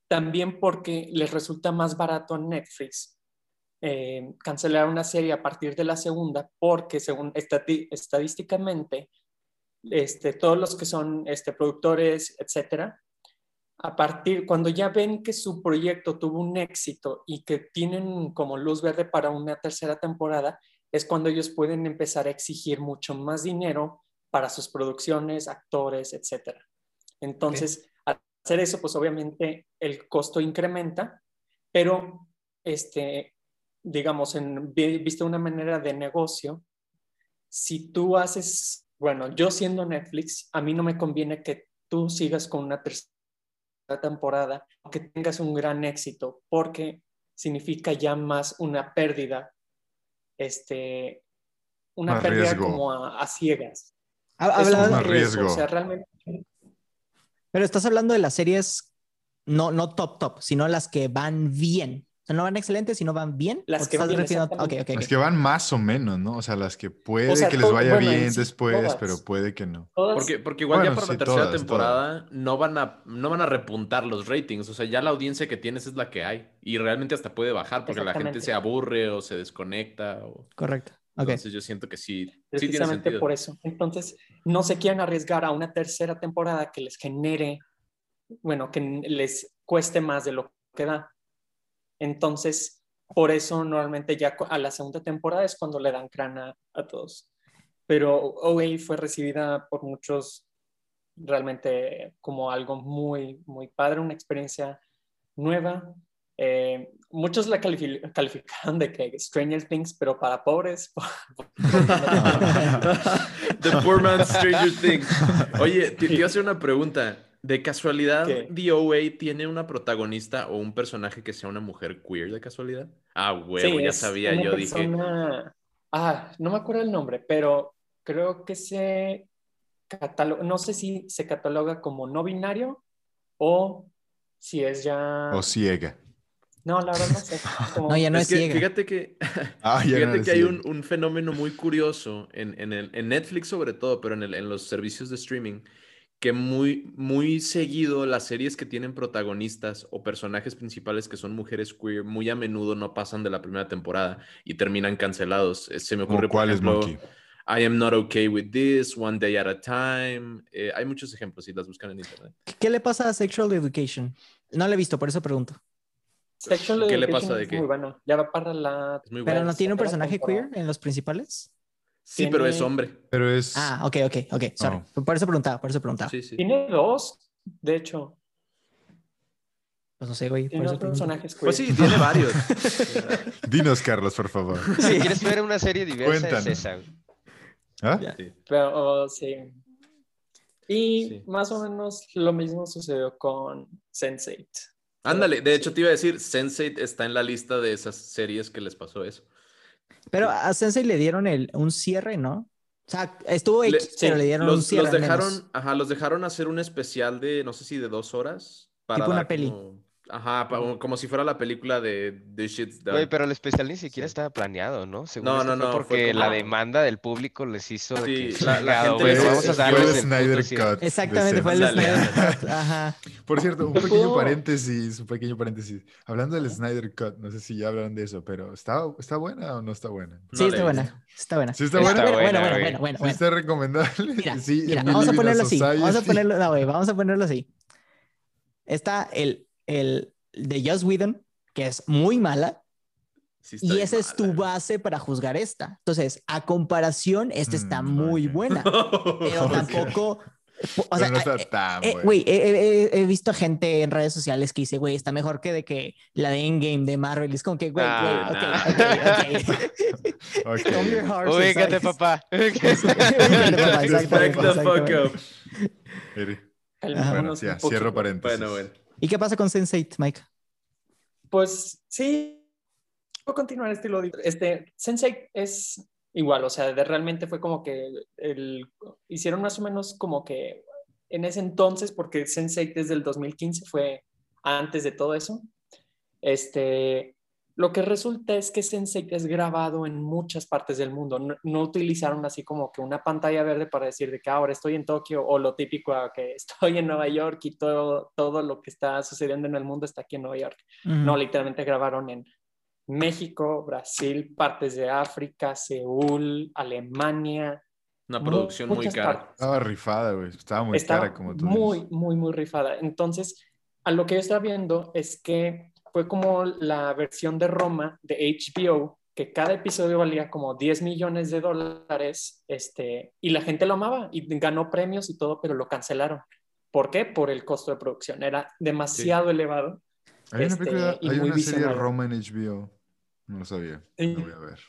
También porque les resulta más barato a Netflix eh, cancelar una serie a partir de la segunda, porque según estadísticamente, este, todos los que son este, productores, etcétera, a partir, cuando ya ven que su proyecto tuvo un éxito y que tienen como luz verde para una tercera temporada, es cuando ellos pueden empezar a exigir mucho más dinero para sus producciones, actores, etc. Entonces, al hacer eso, pues obviamente el costo incrementa, pero este, digamos, en, visto una manera de negocio, si tú haces, bueno, yo siendo Netflix, a mí no me conviene que tú sigas con una tercera temporada, que tengas un gran éxito, porque significa ya más una pérdida, este, una pérdida como a, ciegas. Habla riesgo. Pero estás hablando de las series no, no top top, sino las que van bien no van excelentes, sino van bien. Las que van Las que van más o menos, ¿no? O sea, las que puede que les vaya bien después, pero puede que no. Porque, porque igual ya para la tercera temporada no van, a, no van a repuntar los ratings. O sea, ya la audiencia que tienes es la que hay. Y realmente hasta puede bajar porque la gente se aburre o se desconecta. O... Correcto. Entonces yo siento que sí. Precisamente sí por eso. Entonces, no se quieren arriesgar a una tercera temporada que les genere, bueno, que les cueste más de lo que da. Entonces, por eso normalmente ya a la segunda temporada es cuando le dan crana a todos. Pero OA fue recibida por muchos realmente como algo muy, muy padre, una experiencia nueva. Eh, muchos la calificaron de que Stranger Things, pero para pobres. The poor man's Stranger Things. Oye, te, te a hacer una pregunta. ¿De casualidad DOA tiene una protagonista o un personaje que sea una mujer queer de casualidad? Ah, huevo, ya sabía, yo dije. Ah, no me acuerdo el nombre, pero creo que se cataloga, no sé si se cataloga como no binario o si es ya... O ciega. No, la verdad no sé. No, ya no es, ciega. Fíjate que, ah, fíjate que hay un, un, fenómeno muy curioso en, en, el, en Netflix sobre todo, pero en, el, en los servicios de streaming, que muy, muy seguido las series que tienen protagonistas o personajes principales que son mujeres queer muy a menudo no pasan de la primera temporada y terminan cancelados. Eh, se me ocurre, por ejemplo, I am not okay with this, One Day at a Time. Eh, hay muchos ejemplos si las buscan en internet. ¿Qué le pasa a Sexual Education? No lo he visto, por eso pregunto. Sexual ¿Qué le pasa de qué? Muy bueno. Ya va para la. ¿Pero no tiene un personaje queer en los principales? Sí, pero es hombre. Pero es. Ah, ok, ok, ok. Sorry. Por eso preguntaba, por eso preguntaba. Sí, sí. Tiene dos, de hecho. Pues no sé, güey. Tiene dos personajes Pues sí, tiene varios. Dinos, Carlos, por favor. Si quieres ver una serie diversa, es esa. ¿Ah? Sí. Pero, oh, sí. Y más o menos lo mismo sucedió con Sense8. Ándale, de hecho te iba a decir, Sense8 está en la lista de esas series que les pasó eso. Pero a Sensei le dieron el, un cierre, ¿no? O sea, estuvo X, le, pero le dieron un cierre. Los dejaron, ajá, los dejaron hacer un especial de, no sé si de dos horas. Para tipo una peli. Ajá, como si fuera la película de The Shit's Done. Oye, pero el especial ni siquiera estaba planeado, ¿no? no, no, no. Porque la demanda del público les hizo. Sí, la, la, gente les vamos a darles fue el Snyder Cut. Exactamente, fue el Snyder Cut. Ajá. Por cierto, un pequeño paréntesis, un pequeño paréntesis. Hablando del Snyder Cut, no sé si ya hablaron de eso, pero ¿está, está buena o no está buena? Sí, está buena. Está buena. Sí, está buena. Bueno, bueno, bueno, bueno, ¿Sí está recomendable? Mira, sí, mira vamos a ponerlo así. Vamos a ponerlo, no, vamos a ponerlo así. Está el, el de Joss Whedon, que es muy mala. y esa es tu base para juzgar esta. Entonces, a comparación, esta está mm, muy buena. pero tampoco. O sea, no está eh, eh, Güey, he, visto gente en redes sociales que dice, güey, está mejor que de que la de Endgame de Marvel. Es como que, güey, güey, ah, ok, ok, ok. okay. Ubícate, papá. Bueno, ya, cierro paréntesis. Bueno, bueno. ¿Y qué pasa con Sense8, Mike? Pues sí, voy a continuar este estilo. Este, Sense8 es igual, o sea, de, realmente fue como que el, hicieron más o menos como que en ese entonces, porque Sense8 desde el 2015 fue antes de todo eso, este, lo que resulta es que Sensei es grabado en muchas partes del mundo. No, utilizaron así como que una pantalla verde para decir de que ahora estoy en Tokio o lo típico que estoy en Nueva York y todo, todo lo que está sucediendo en el mundo está aquí en Nueva York. No, literalmente grabaron en México, Brasil, partes de África, Seúl, Alemania. Una producción muy cara. Estaba rifada, güey. Estaba muy cara, como tú Muy, muy, muy rifada. Entonces, a lo que yo estaba viendo es que fue como la versión de Roma de HBO, que cada episodio valía como 10 millones de dólares, este, y la gente lo amaba y ganó premios y todo, pero lo cancelaron. ¿Por qué? Por el costo de producción. Era demasiado elevado. Hay una, película, este, hay una serie de Roma en HBO. No lo sabía. Lo voy a ver.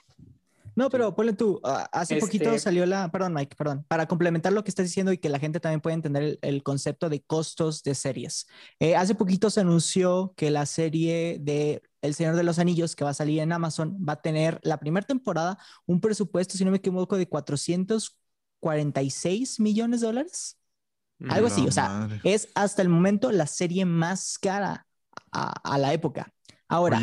No, pero ponle tú, ah, hace poquito este salió la, perdón Mike, perdón, para complementar lo que estás diciendo y que la gente también pueda entender el, concepto de costos de series. Eh, hace poquito se anunció que la serie de El Señor de los Anillos que va a salir en Amazon va a tener la primera temporada un presupuesto, si no me equivoco, de 446 millones de dólares. Algo así, o sea, es hasta el momento la serie más cara a, la época. Ahora,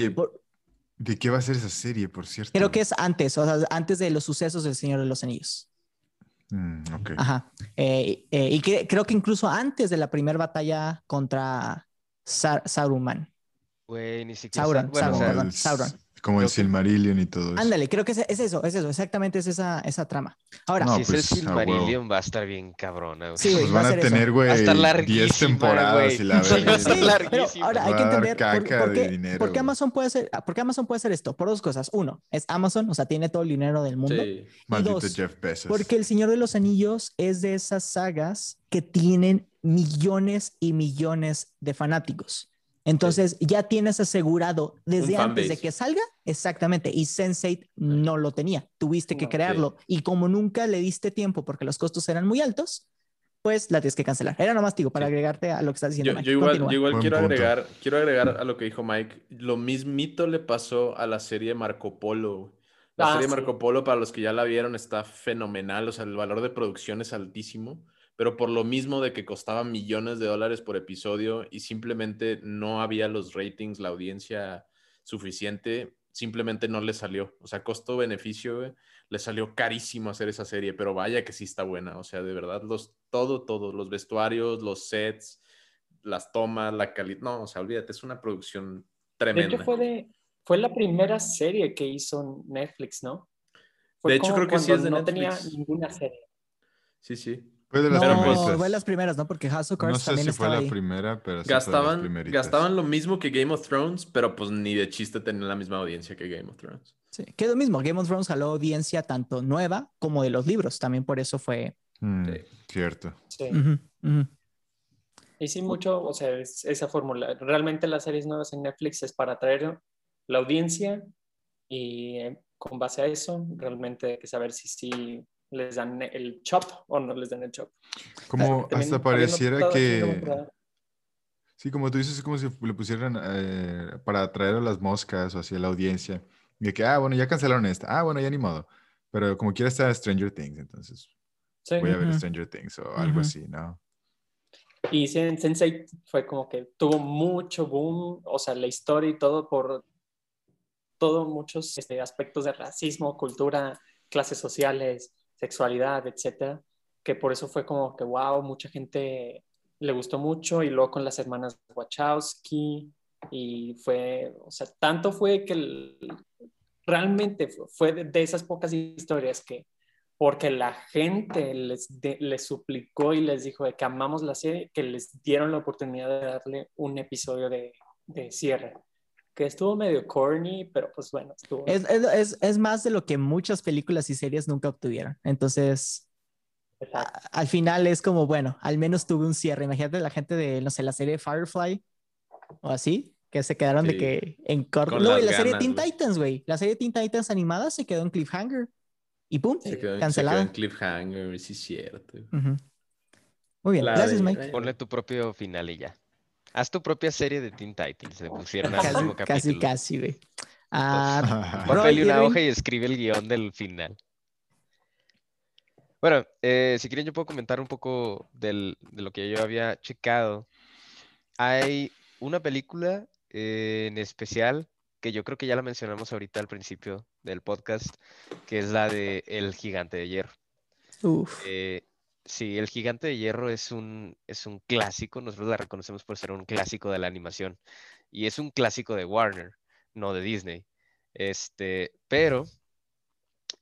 ¿De qué va a ser esa serie, por cierto? Creo que es antes, o sea, antes de los sucesos del Señor de los Anillos. Mm, ok. Ajá. Eh, eh, y creo que incluso antes de la primera batalla contra Sauron. Güey, ni siquiera. Sauron, Sauron, Sauron. Como el Silmarillion y todo eso. Ándale, creo que es, eso, es eso, exactamente es esa, esa trama. Ahora, si es el pues, Silmarillion, va a estar bien cabrona. Sí, pues van a, tener, güey, 10 temporadas y la verdad. va a estar larguísima. ahora hay que entender por, qué, por, qué, Amazon puede hacer, por qué Amazon puede hacer esto. Por dos cosas. Uno, es Amazon, o sea, tiene todo el dinero del mundo. Sí. Y dos, Jeff Bezos. porque El Señor de los Anillos es de esas sagas que tienen millones y millones de fanáticos. Entonces ya tienes asegurado desde antes de que salga, exactamente, y Sense8 no lo tenía, tuviste que crearlo. Y como nunca le diste tiempo porque los costos eran muy altos, pues la tienes que cancelar. Era nomás, digo, para agregarte a lo que estás diciendo. Yo, Mike. yo igual, quiero, agregar, quiero agregar a lo que dijo Mike, lo mismito le pasó a la serie Marco Polo. La ah, serie Marco Polo, para los que ya la vieron, está fenomenal, o sea, el valor de producción es altísimo pero por lo mismo de que costaba millones de dólares por episodio y simplemente no había los ratings, la audiencia suficiente, simplemente no le salió. O sea, costo-beneficio, le salió carísimo hacer esa serie, pero vaya que sí está buena. O sea, de verdad, los, todo, todo, los vestuarios, los sets, las tomas, la calidad. No, o sea, olvídate, es una producción tremenda. De fue, fue la primera serie que hizo Netflix, ¿no? de hecho, creo que sí es de no tenía ninguna serie. Sí, sí. Fue de las no, primeras. fue las primeras, ¿no? Porque House of Cards no sé también si fue la primera, pero sí gastaban, gastaban lo mismo que Game of Thrones, pero pues ni de chiste tenían la misma audiencia que Game of Thrones. Sí, que es lo mismo. Game of Thrones jaló audiencia tanto nueva como de los libros. También por eso fue. Mm, cierto. Sí. Y sí, mucho, o sea, esa fórmula. Realmente las series nuevas en Netflix es para atraer la audiencia y eh, con base a eso, realmente hay que saber si sí les dan el chop o no les dan el chop. Como hasta pareciera que... Sí, como tú dices, es como si le pusieran eh, para atraer a las moscas o así a la audiencia. De que, ah, bueno, ya cancelaron esta. Ah, bueno, ya ni modo. Pero como quiera está Stranger Things, entonces voy a ver Stranger Things o algo así, ¿no? Y Sensei fue como que tuvo mucho boom, o sea, la historia y todo por todos muchos este, aspectos de racismo, cultura, clases sociales, sexualidad, etcétera, que por eso fue como que, wow, mucha gente le gustó mucho y luego con las hermanas Wachowski y fue, o sea, tanto fue que realmente fue de, esas pocas historias que porque la gente les, suplicó y les dijo de que amamos la serie, que les dieron la oportunidad de darle un episodio de, de cierre que estuvo medio corny, pero pues bueno, estuvo... Es, es, es, más de lo que muchas películas y series nunca obtuvieron. Entonces, al final es como, bueno, al menos tuve un cierre. Imagínate la gente de, no sé, la serie Firefly o así, que se quedaron de que en corto. No, la serie Teen Titans, güey. La serie Teen Titans animada se quedó en cliffhanger. Y pum, se quedó, cancelada. en cliffhanger, sí es cierto. Muy bien, gracias, Mike. Ponle tu propio final y ya. Haz tu propia serie de Teen Titans. Se pusieron al último capítulo. Casi, casi, güey. Ah, una hoja y escribe el guion del final. Bueno, eh, si quieren yo puedo comentar un poco de lo que yo había checado. Hay una película eh, en especial que yo creo que ya la mencionamos ahorita al principio del podcast, que es la de El Gigante de Hierro. Uf. Eh, Sí, El Gigante de Hierro es un, es un clásico, nosotros la reconocemos por ser un clásico de la animación. Y es un clásico de Warner, no de Disney. Este, pero,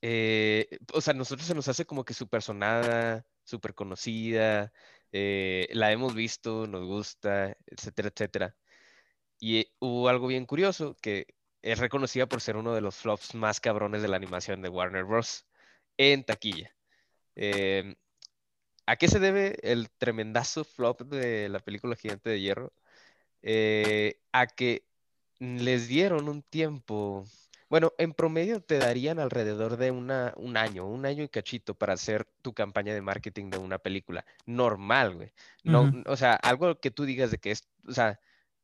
eh, o sea, nosotros se nos hace como que súper sonada, súper conocida, eh, la hemos visto, nos gusta, etcétera, etcétera. Y hubo algo bien curioso, que es reconocida por ser uno de los flops más cabrones de la animación de Warner Bros. en taquilla. Eh, ¿A qué se debe el tremendazo flop de la película Gigante de Hierro? Eh, a que les dieron un tiempo. Bueno, en promedio te darían alrededor de una, un año, un año y cachito para hacer tu campaña de marketing de una película. Normal, güey. No, O sea, algo que tú digas de que es, o sea,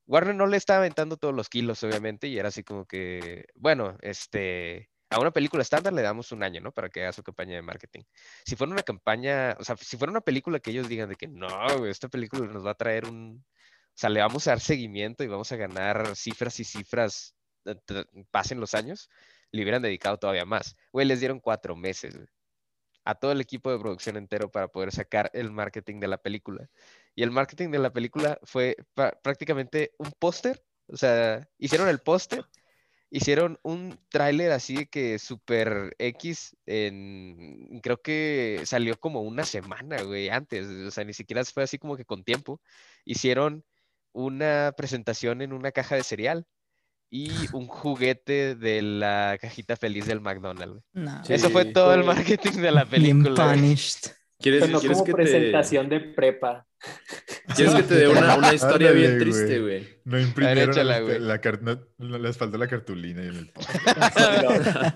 Warner no le está aventando todos los kilos, obviamente, y era así como que, bueno, este, a una película estándar le damos un año, ¿no? Para que haga su campaña de marketing. Si fuera una campaña, o sea, si fuera una película que ellos digan de que no, esta película nos va a traer un, o sea, le vamos a dar seguimiento y vamos a ganar cifras y cifras, eh, pasen los años, le hubieran dedicado todavía más. Güey, les dieron cuatro meses, a todo el equipo de producción entero para poder sacar el marketing de la película. Y el marketing de la película fue prácticamente un póster, o sea, hicieron el póster hicieron un tráiler así de que super X en, creo que salió como una semana, güey, antes, o sea, ni siquiera fue así como que con tiempo. Hicieron una presentación en una caja de cereal y un juguete de la cajita feliz del McDonald's. Eso fue todo el marketing de la película. ¿Quieres, no como presentación de prepa. ¿Quieres que te dé una, una historia bien triste, güey? No imprimieron la, la, no, les faltó la cartulina y en el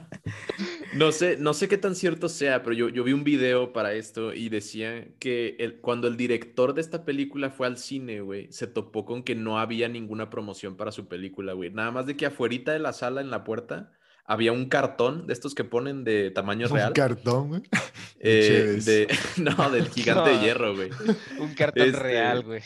no, sé, no sé qué tan cierto sea, pero yo, yo vi un video para esto y decía que el, cuando el director de esta película fue al cine, güey, se topó con que no había ninguna promoción para su película, güey. Nada más de que afuera de la sala, en la puerta, había un cartón de estos que ponen de tamaño real. ¿Un cartón, güey? Eh, de, no, del gigante de hierro, güey. Un cartón este, real, güey.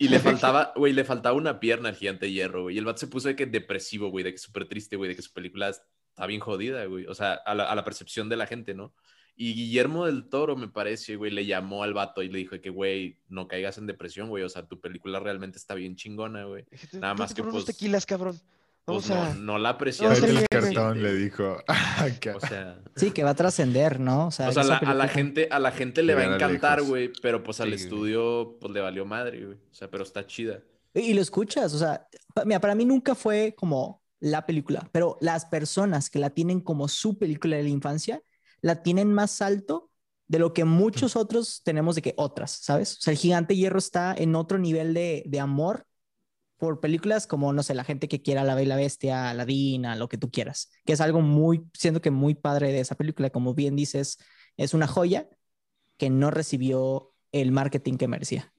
Y le faltaba, güey, le faltaba una pierna al gigante de hierro, güey. Y el vato se puso de que depresivo, güey, de que súper triste, güey, de que su película está bien jodida, güey. O sea, a la, a la, percepción de la gente, ¿no? Y Guillermo del Toro, me parece, güey, le llamó al vato y le dijo que, güey, no caigas en depresión, güey. O sea, tu película realmente está bien chingona, güey. Nada más que, pues... tequilas, cabrón. Pues no, no, la apreció. el cartón le dijo. o sea, sí, que va a trascender, ¿no? O sea, a la gente, a la gente le va a encantar, güey, pero pues al estudio pues le valió madre, güey. O sea, pero está chida. Y lo escuchas, o sea, mira, para mí nunca fue como la película, pero las personas que la tienen como su película de la infancia, la tienen más alto de lo que muchos otros tenemos de que otras, ¿sabes? O sea, el gigante hierro está en otro nivel de, de amor por películas como, no sé, la gente que quiera La Bella Bestia, La Dina, lo que tú quieras, que es algo muy, siento que muy padre de esa película, como bien dices, es una joya que no recibió el marketing que merecía.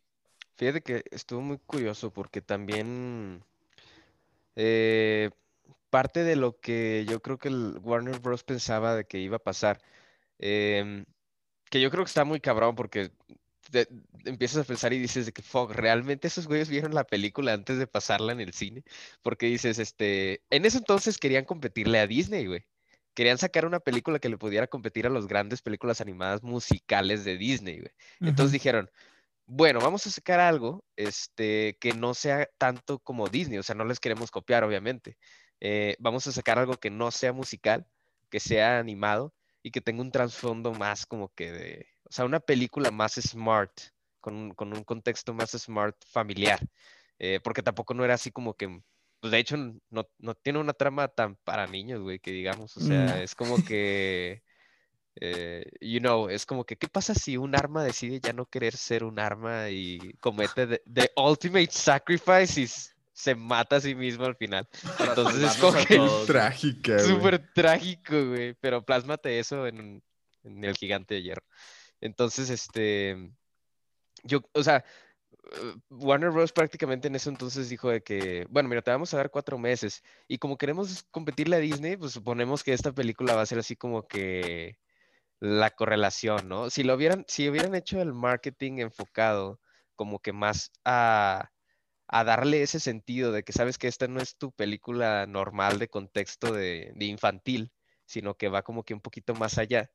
Fíjate que estuvo muy curioso porque también eh, parte de lo que yo creo que el Warner Bros. pensaba de que iba a pasar, em, que yo creo que está muy cabrón porque empiezas a pensar y dices de que, fuck, ¿realmente esos güeyes vieron la película antes de pasarla en el cine? Porque dices, este, en ese entonces querían competirle a Disney, güey. Querían sacar una película que le pudiera competir a las grandes películas animadas musicales de Disney, güey. Entonces dijeron, bueno, vamos a sacar algo este, que no sea tanto como Disney, o sea, no les queremos copiar, obviamente. Eh, vamos a sacar algo que no sea musical, que sea animado y que tenga un trasfondo más como que de, o sea, una película más smart, con un, con un contexto más smart familiar, eh, porque tampoco no era así como que, pues de hecho, no, no tiene una trama tan para niños, güey, que digamos, o sea, mm. es como que eh, you know, es como que, ¿qué pasa si un arma decide ya no querer ser un arma y comete the, ultimate sacrifice y se mata a sí mismo al final? Entonces es como que... Trágica, Súper trágico, güey, pero plásmate eso en, en el gigante de hierro. Entonces, este, yo, o sea, Warner Bros. prácticamente en ese entonces dijo de que, bueno, mira, te vamos a dar cuatro meses y como queremos competirle a Disney, pues suponemos que esta película va a ser así como que la correlación, ¿no? Si lo hubieran, si hubieran hecho el marketing enfocado como que más a, darle ese sentido de que sabes que esta no es tu película normal de contexto de, infantil, sino que va como que un poquito más allá,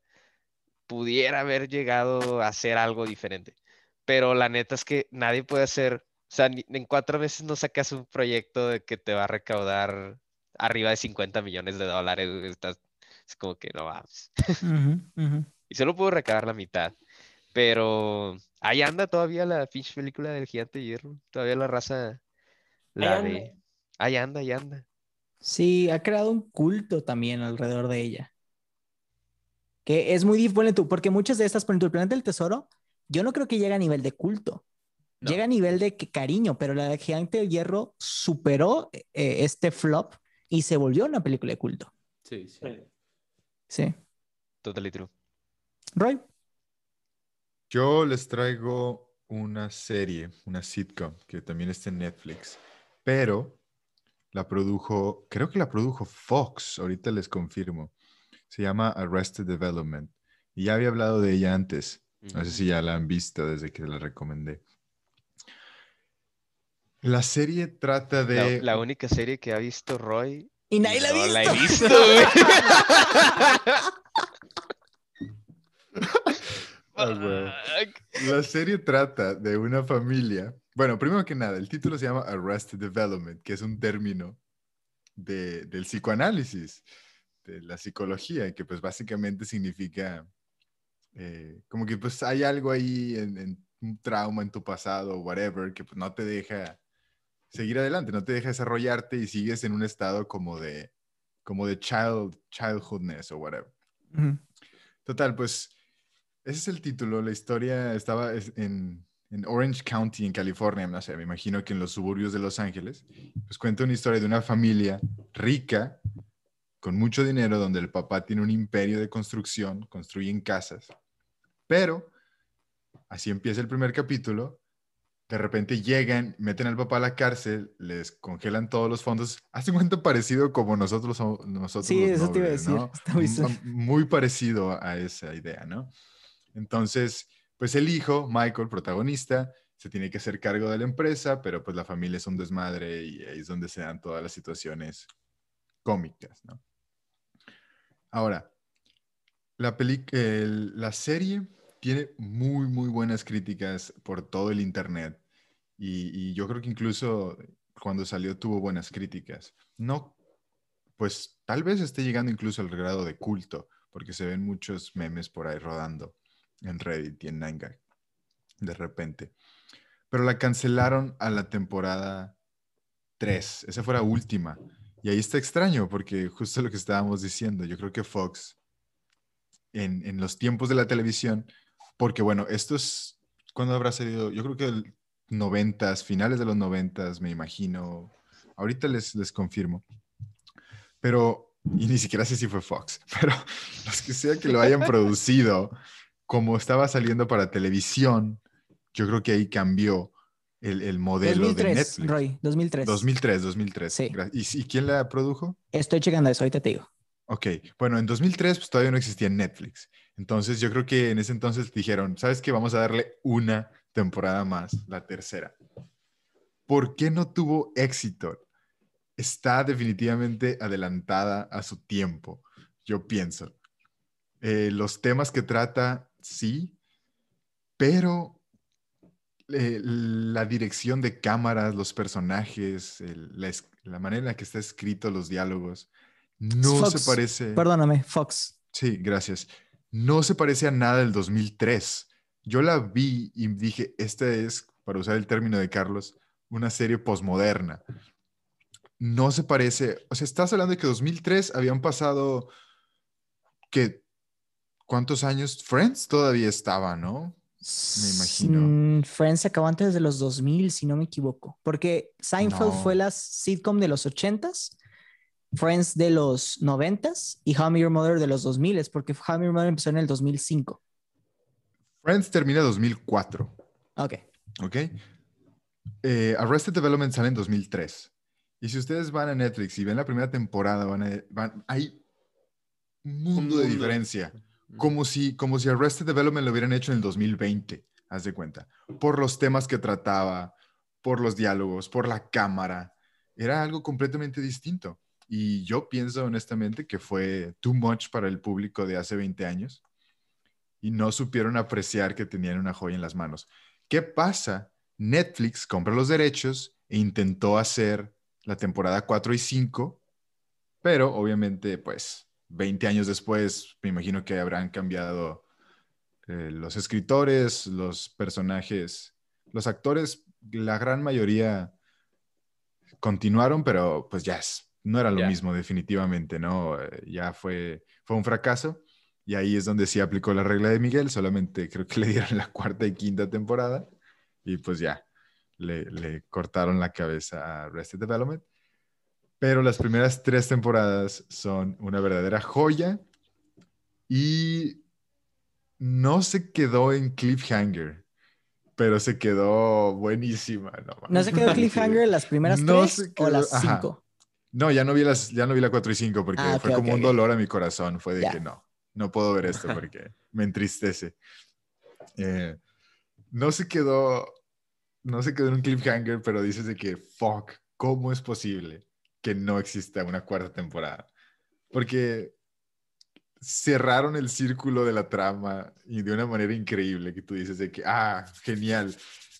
pudiera haber llegado a hacer algo diferente. Pero la neta es que nadie puede hacer, o sea, en cuatro meses no sacas un proyecto de que te va a recaudar arriba de 50 millones de dólares. Estás, es como que no vamos. Y solo puedo recabar la mitad. Pero ahí anda todavía la pinche película del gigante hierro. Todavía la raza. La ahí de. Anda. Ahí anda, ahí anda. Sí, ha creado un culto también alrededor de ella. Que es muy difícil, porque muchas de estas, por ejemplo, el planeta del tesoro, yo no creo que llegue a nivel de culto. Llega a nivel de cariño, pero la Gigante del Hierro superó eh, este flop y se volvió una película de culto. Sí, sí. Sí. Totally true. Roy. Yo les traigo una serie, una sitcom, que también está en Netflix, pero la produjo, creo que la produjo Fox, ahorita les confirmo. Se llama Arrested Development. Y ya había hablado de ella antes. No sé si ya la han visto desde que la recomendé. La serie trata de... La, la única serie que ha visto Roy y nadie la ha visto. La he visto, ah, la serie trata de una familia. Bueno, primero que nada, el título se llama Arrested Development, que es un término de, del psicoanálisis, de la psicología, que pues básicamente significa eh, como que pues hay algo ahí en, en, un trauma en tu pasado o whatever que pues no te deja seguir adelante, no te deja desarrollarte y sigues en un estado como de, como de child, childhoodness o whatever. Total, pues ese es el título. La historia estaba en, en, Orange County, en California, no sé, me imagino que en los suburbios de Los Ángeles. Pues cuenta una historia de una familia rica, con mucho dinero, donde el papá tiene un imperio de construcción, construyen casas. Pero, así empieza el primer capítulo, de repente llegan, meten al papá a la cárcel, les congelan todos los fondos. Hace un cuento parecido como nosotros nosotros Sí, eso te iba a decir. muy, parecido a esa idea, ¿no? Entonces, pues el hijo, Michael, protagonista, se tiene que hacer cargo de la empresa, pero pues la familia es un desmadre y ahí es donde se dan todas las situaciones cómicas, ¿no? Ahora, la, serie tiene muy, muy buenas críticas por todo el Internet. Y, yo creo que incluso cuando salió tuvo buenas críticas. No, pues tal vez esté llegando incluso al grado de culto, porque se ven muchos memes por ahí rodando en Reddit y en Nanga de repente. Pero la cancelaron a la temporada 3. Esa fue la última. Y ahí está extraño, porque justo lo que estábamos diciendo, yo creo que Fox, en, en los tiempos de la televisión, porque bueno, esto es, ¿cuándo habrá salido? Yo creo que el, noventas, finales de los noventas, me imagino. Ahorita les, les confirmo. Pero y ni siquiera sé si fue Fox, pero los que sea que lo hayan producido, como estaba saliendo para televisión, yo creo que ahí cambió el, el modelo 2003, de Netflix. Roy, 2003. 2003, 2003. Sí. ¿Y, ¿Y quién la produjo? Estoy checando eso, ahorita te digo. Ok, bueno, en 2003 pues todavía no existía Netflix. Entonces yo creo que en ese entonces dijeron, ¿sabes qué? Vamos a darle una temporada más, la tercera. ¿Por qué no tuvo éxito? Está definitivamente adelantada a su tiempo, yo pienso. Eh, los temas que trata, sí, pero eh, la dirección de cámaras, los personajes, el- la, manera en la que está escrito los diálogos, no Fox, se parece. Perdóname, Fox. Sí, gracias. No se parece a nada del 2003. Yo la vi y dije, esta es, para usar el término de Carlos, una serie posmoderna. No se parece, o sea, estás hablando de que 2003 habían pasado, que, ¿cuántos años? Friends todavía estaba, ¿no? Me imagino. Mm, Friends se acabó antes de los 2000, si no me equivoco. Porque Seinfeld No. fue la sitcom de los 80s, Friends de los 90s y How I Met Your Mother de los 2000s, porque How I Met Your Mother empezó en el 2005. Friends termina 2004, Ok. ¿ok? Eh, Arrested Development sale en 2003. Y si ustedes van a Netflix y ven la primera temporada, van a, van- hay un mundo de mundo. diferencia. Como si, como si Arrested Development lo hubieran hecho en el 2020, haz de cuenta. Por los temas que trataba, por los diálogos, por la cámara. Era algo completamente distinto. Y yo pienso honestamente que fue too much para el público de hace 20 años y no supieron apreciar que tenían una joya en las manos. ¿Qué pasa? Netflix compra los derechos e intentó hacer la temporada 4 y 5, pero obviamente, pues, 20 años después, me imagino que habrán cambiado eh, los escritores, los personajes, los actores, la gran mayoría continuaron, pero pues ya es- no era lo mismo definitivamente, ¿no? Eh, ya fue, fue un fracaso y ahí es donde sí aplicó la regla de Miguel, solamente creo que le dieron la cuarta y quinta temporada y pues ya, le, le cortaron la cabeza a Arrested Development. Pero las primeras tres temporadas son una verdadera joya y no se quedó en cliffhanger, pero se quedó buenísima. No, ¿No se quedó cliffhanger las primeras No tres se o quedó- las ajá. cinco? No, ya no vi las, ya no vi la 4 y 5 porque Ah, fue ok, como ok, un dolor a mi corazón. Fue de Ya. que no, no puedo ver esto porque me entristece. Eh, no se quedó, no se quedó en un cliffhanger, pero dices de que, fuck, ¿cómo es posible que no exista una cuarta temporada? Porque cerraron el círculo de la trama y de una manera increíble que tú dices de que, ah, genial,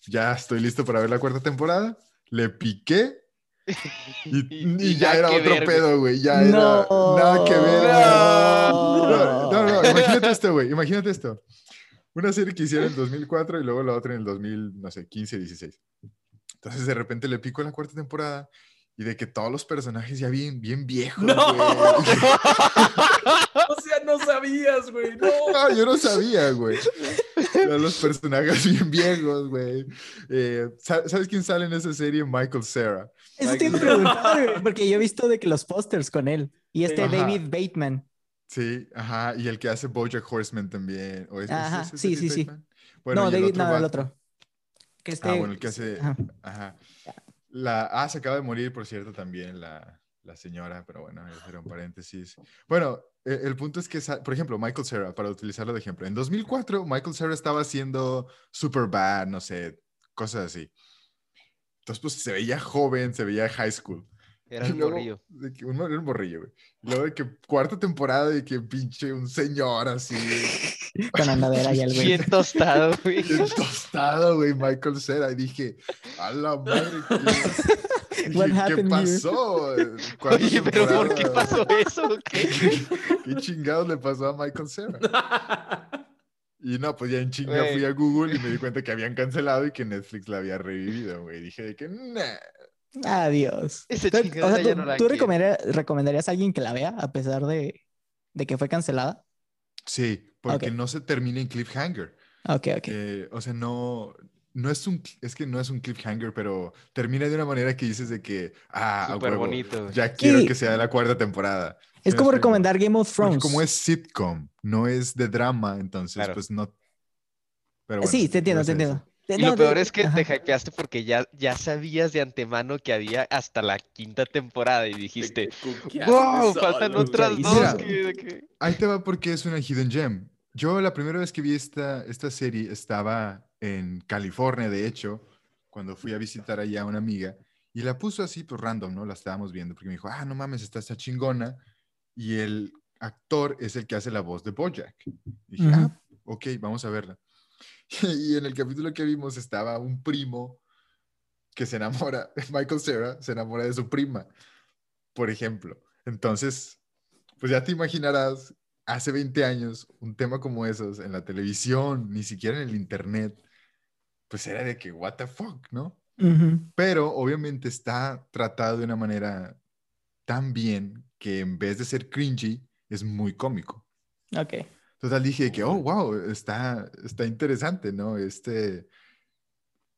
ya estoy listo para ver la cuarta temporada, le piqué y, Y- y ya nada era otro ver, pedo, güey, ya No. era nada que ver. No. No, no, no, imagínate esto, güey, imagínate esto. Una serie que hicieron en 2004 y luego la otra en el 2000, no sé, 15, 16. Entonces de repente le pico en la cuarta temporada y de que todos los personajes ya bien, bien viejos, ¡No! güey. O sea, no sabías, güey. No. No, yo no sabía, güey. Eran Los personajes bien viejos, güey. Eh, ¿sa- ¿Sabes quién sale en esa serie? Michael Cera. Eso te iba a preguntar, güey, porque yo he visto de que los pósters con él y este Ajá. David Bateman. Sí, ajá. Y el que hace Bojack Horseman también. ¿O es- es- Ajá, sí, David sí, sí. Bateman? Bueno, no, y el David, otro no, el otro. Que este, Ah, bueno, el que hace. Ajá. Ajá. La, ah, se acaba de morir, por cierto, también la, la señora, pero bueno, ese era paréntesis. Bueno, eh, el punto es que, por ejemplo, Michael Cera, para utilizarlo de ejemplo, en 2004, Michael Cera estaba haciendo super bad, no sé, cosas así. Entonces, pues se veía joven, se veía high school. Era el luego, morrillo. de que un, era un morrillo, güey. Luego de que cuarta temporada de que pinche un señor así, con andadera y el güey. Bien tostado, güey. bien tostado, güey, Michael Cera. Y dije, a la madre, ¿qué, dije, ¿qué pasó? Oye, pero ¿por qué pasó eso? ¿Qué? ¿Qué chingados le pasó a Michael Cera? Y no, pues ya en chinga fui a Google y me di cuenta que habían cancelado y que Netflix la había revivido, güey. Dije de que, nah. Adiós. Esa Tú- o sea, ¿tú, no la tú recomendarías, recomendarías a alguien que la vea a pesar de, de que fue cancelada? Sí, porque no se termina en cliffhanger. Ok, ok. Eh, o sea, no, no es un, es que no es un cliffhanger, pero termina de una manera que dices de que, ah, Súper bonito. Ya quiero que sea la cuarta temporada. Es como recomendar Game of Thrones. como es sitcom, no es de drama, entonces pues no. Pero sí, te entiendo, te entiendo. Y lo peor es que te hypeaste porque ya, ya sabías de antemano que había hasta la quinta temporada y dijiste, wow, faltan otras dos. Ahí te va porque es una hidden gem. Yo la primera vez que vi esta, esta serie estaba en California, de hecho, cuando fui a visitar allá a una amiga y la puso así, pues random, ¿no? La estábamos viendo porque me dijo, ah, no mames, está esta chingona. Y el actor es el que hace la voz de Bojack. Y dije, ah, ok, vamos a verla. Y en el capítulo que vimos estaba un primo que se enamora, Michael Cera se enamora de su prima, por ejemplo. Entonces, pues ya te imaginarás, hace 20 años, un tema como esos en la televisión, ni siquiera en el internet, pues era de que, what the fuck, ¿no? Pero obviamente está tratado de una manera tan bien que en vez de ser cringy, es muy cómico. Ok. Total, dije que, oh, wow, está, está interesante, ¿no? Este,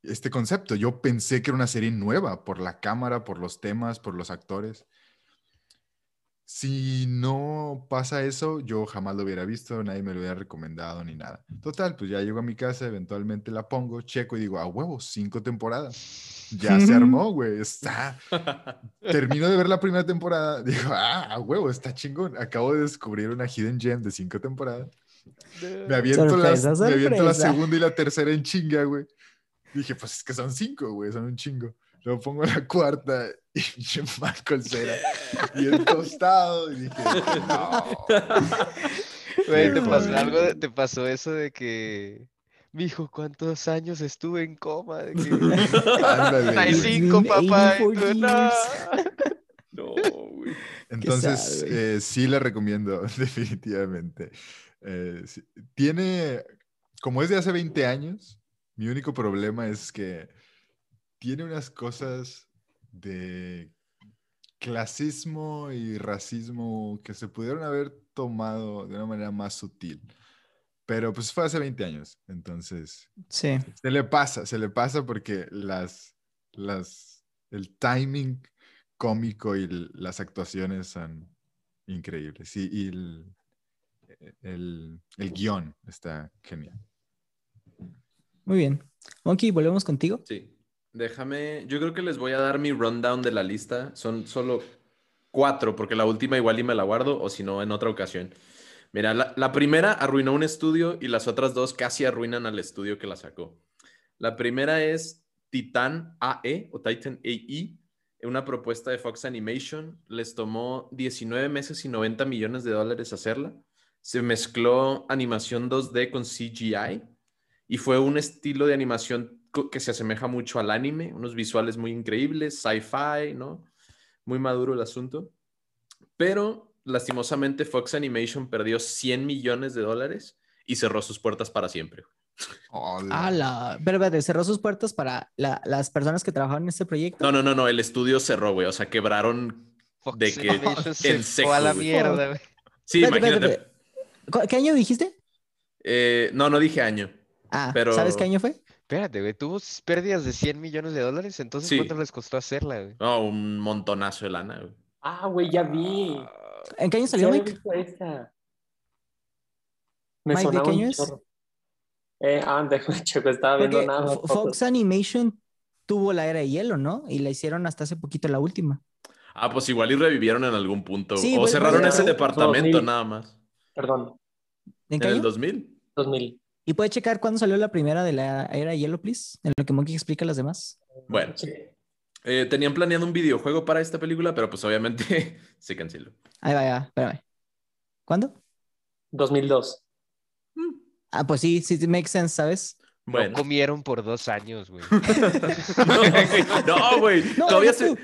este concepto. Yo pensé que era una serie nueva por la cámara, por los temas, por los actores. Si no pasa eso, yo jamás lo hubiera visto, nadie me lo hubiera recomendado ni nada. Total, pues ya llego a mi casa, eventualmente la pongo, checo y digo, a huevo, cinco temporadas. Ya se armó, güey, está. Termino de ver la primera temporada, digo, ah, a huevo, está chingón. Acabo de descubrir una hidden gem de cinco temporadas. Me aviento, la segunda y la tercera en chinga, güey. Dije, pues es que son cinco, güey, son un chingo. Luego pongo la cuarta y Michael Cera el tostado. Y dije, no. Güey, ¿te pasó algo? ¿Te pasó eso de que Mijo, ¿cuántos años estuve en coma? De que... papá. No, güey. Entonces, eh, sí la recomiendo, definitivamente. Eh, tiene, como es de hace 20 años, mi único problema es que tiene unas cosas de clasismo y racismo que se pudieron haber tomado de una manera más sutil. Pero pues fue hace 20 años, entonces sí. se le pasa, se le pasa porque las, las, el timing cómico y las actuaciones son increíbles. Y, y el, el, el guion está genial. Muy bien. Monkey, ¿volvemos contigo? Sí. Déjame, yo creo que les voy a dar mi rundown de la lista. Son solo cuatro, porque la última igual y me la guardo, o si no, en otra ocasión. Mira, la, primera arruinó un estudio y las otras dos casi arruinan al estudio que la sacó. La primera es Titan AE o Titan AE, una propuesta de Fox Animation. Les tomó 19 meses y 90 millones de dólares hacerla. Se mezcló animación 2D con CGI y fue un estilo de animación que se asemeja mucho al anime, unos visuales muy increíbles, sci-fi, ¿no? Muy maduro el asunto. Pero lastimosamente Fox Animation perdió 100 millones de dólares y cerró sus puertas para siempre. Ah, la... Pero, cerró sus puertas para las personas que trabajaban en este proyecto. No, no, no, no, el estudio cerró, güey. O sea, quebraron de que en seco. a la mierda, güey. Sí, imagínate. ¿Qué año dijiste? Eh, no, no dije año. Ah, pero... ¿sabes qué año fue? Espérate, güey, tuvo pérdidas de 100 millones de dólares, entonces ¿cuánto les costó hacerla, güey? No, un montonazo de lana, güey. Ah, güey, ya vi. ¿En qué año salió, Mike? Me Mike, ¿de qué año es? Eh, ah, checo, estaba viendo nada. Fox Animation tuvo la era de hielo, ¿no? Y la hicieron hasta hace poquito la última. Ah, pues igual y revivieron en algún punto. o cerraron ese departamento nada más. Perdón. ¿En, qué ¿En el 2000? 2000. ¿Y puede checar cuándo salió la primera de la era de hielo, please? En lo que Monkey explica las demás. Bueno. Sí. Eh, tenían planeado un videojuego para esta película, pero pues obviamente se canceló. Ahí va, ahí va, espérame. ¿Cuándo? 2002. Ah, pues sí, sí, makes sense, ¿sabes? Bueno. No comieron por dos años, güey. no, güey. todavía se,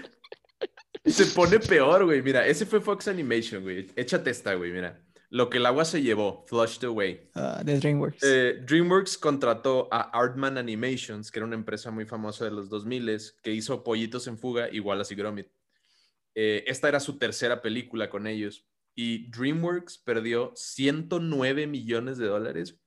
se pone peor, güey. Mira, ese fue Fox Animation, güey. Échate esta, güey, mira. Lo que el agua se llevó, Flushed Away. Ah, de DreamWorks. Eh, DreamWorks contrató a Artman Animations, que era una empresa muy famosa de los 2000 que hizo Pollitos en Fuga, igual a Gromit. Eh, esta era su tercera película con ellos. Y DreamWorks perdió 109 millones de dólares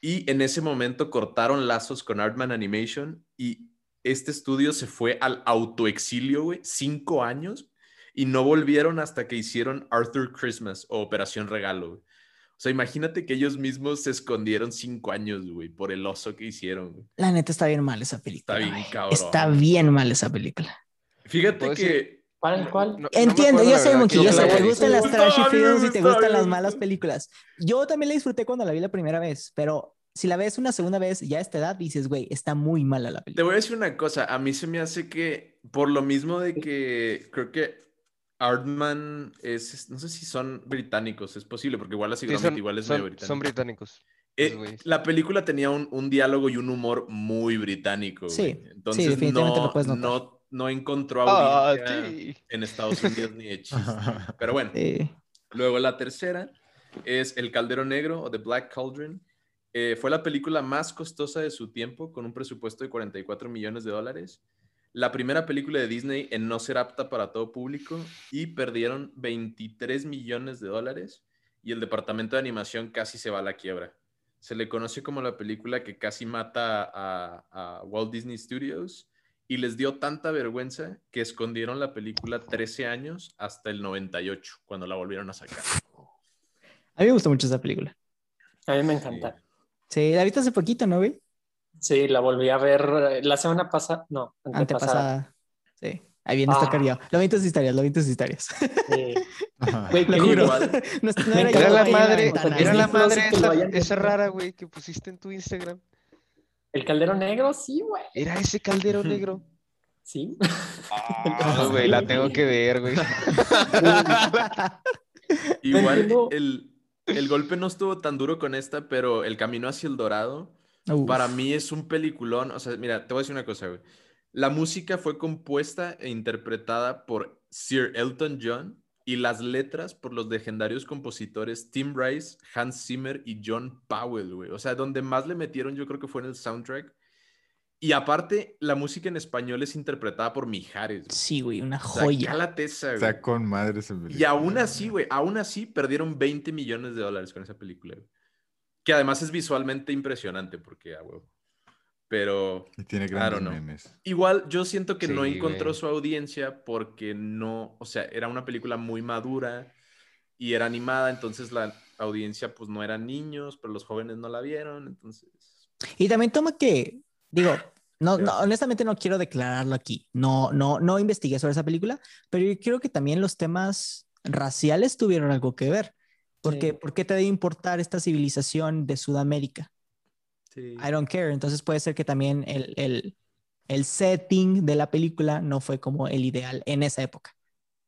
Y en ese momento cortaron lazos con Artman Animation y este estudio se fue al autoexilio, güey, cinco años y no volvieron hasta que hicieron Arthur Christmas o Operación Regalo. Güey. O sea, imagínate que ellos mismos se escondieron cinco años, güey, por el oso que hicieron. La neta está bien mal esa película. Está bien cabrón. Está bien mal esa película. Fíjate que... ¿Cuál? ¿Cuál? Entiendo, yo sé, Monkey, yo sé, te gustan las trashy films y te gustan las malas películas. Yo también la disfruté cuando la vi la primera vez, pero si la ves una segunda vez ya a esta edad, dices, güey, está muy mala la película. Te voy a decir una cosa, a mí se me hace que, por lo mismo de que creo que Artman es, no sé si son británicos, es posible, porque igual así son, igual es son, británico. Son británicos. Eh, la película tenía un, un, diálogo y un humor muy británico. Sí, Entonces sí, definitivamente no, lo puedes notar. no, no encontró Ah, audiencia sí. en Estados Unidos ni de chiste. Pero bueno, Sí. luego la tercera es El Caldero Negro o The Black Cauldron. Eh, fue la película más costosa de su tiempo, con un presupuesto de 44 millones de dólares. La primera película de Disney en no ser apta para todo público y perdieron 23 millones de dólares y el departamento de animación casi se va a la quiebra. Se le conoce como la película que casi mata a, a Walt Disney Studios y les dio tanta vergüenza que escondieron la película 13 años hasta el 98, cuando la volvieron a sacar. A mí me gustó mucho esa película. A mí me encanta. Sí, la viste hace poquito, ¿no, güey? Sí, la volví a ver la semana pasada. No, antepasada. Antepasada. Sí. Ahí viene esta Ah. cariño. Lo vi en tus historias, lo vi en tus historias. Sí. Güey, Lo juro. No, era Era la madre, era la madre esa, rara, güey, que pusiste en tu Instagram. El caldero negro, sí, güey. Era ese caldero negro. Sí. Ah, güey, la tengo que ver, güey. Igual el, el golpe no estuvo tan duro con esta, pero El Camino hacia el Dorado Uf. para mí es un peliculón. O sea, mira, te voy a decir una cosa, güey. La música fue compuesta e interpretada por Sir Elton John y las letras por los legendarios compositores Tim Rice, Hans Zimmer y John Powell, güey. O sea, donde más le metieron yo creo que fue en el soundtrack. Y aparte, la música en español es interpretada por Mijares. güey. Sí, güey, una joya. cálate esa, güey. Está con madre esa Y película. aún así, güey, aún así perdieron 20 millones de dólares con esa película, güey. Que además es visualmente impresionante porque, ah, güey. Pero Y tiene Claro, grandes no. memes. igual yo siento que no Sí, encontró güey. su audiencia porque no, o sea, era una película muy madura y era animada, entonces la audiencia pues no eran niños, pero los jóvenes no la vieron, entonces... Y también toma que, digo, no, no, honestamente no quiero declararlo aquí. No, no, no investigué sobre esa película, pero yo creo que también los temas raciales tuvieron algo que ver. Porque, Sí. ¿Por qué te debe importar esta civilización de Sudamérica? Sí. I don't care. Entonces puede ser que también el, el, el setting de la película no fue como el ideal en esa época.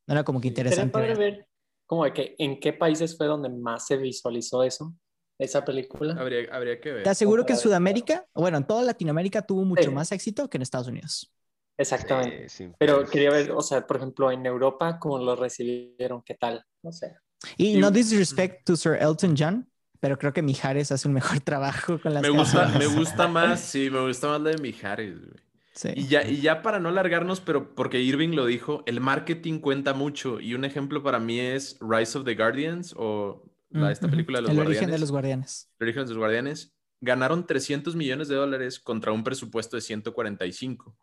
No era como que Sí. Sería interesante. padre ver. ver como de que en qué países fue donde más se visualizó eso, esa película. Habría, habría que ver. Te aseguro que en Sudamérica, bueno, en toda Latinoamérica tuvo mucho Sí. más éxito que en Estados Unidos. Exactamente. Sí, Pero quería ver, o sea, por ejemplo, en Europa, ¿cómo lo recibieron? ¿Qué tal? No sé. Y Y- no disrespect to Sir Elton John, pero creo que Mijares hace un mejor trabajo con las Me gusta, me gusta más, sí, me gusta más la de Mijares, güey. Sí. Y ya, y ya para no alargarnos, pero porque Irving lo dijo, el marketing cuenta mucho. Y un ejemplo para mí es Rise of the Guardians o la, esta película de los El guardianes. origen de los guardianes. El origen de los guardianes. Ganaron 300 millones de dólares contra un presupuesto de 145.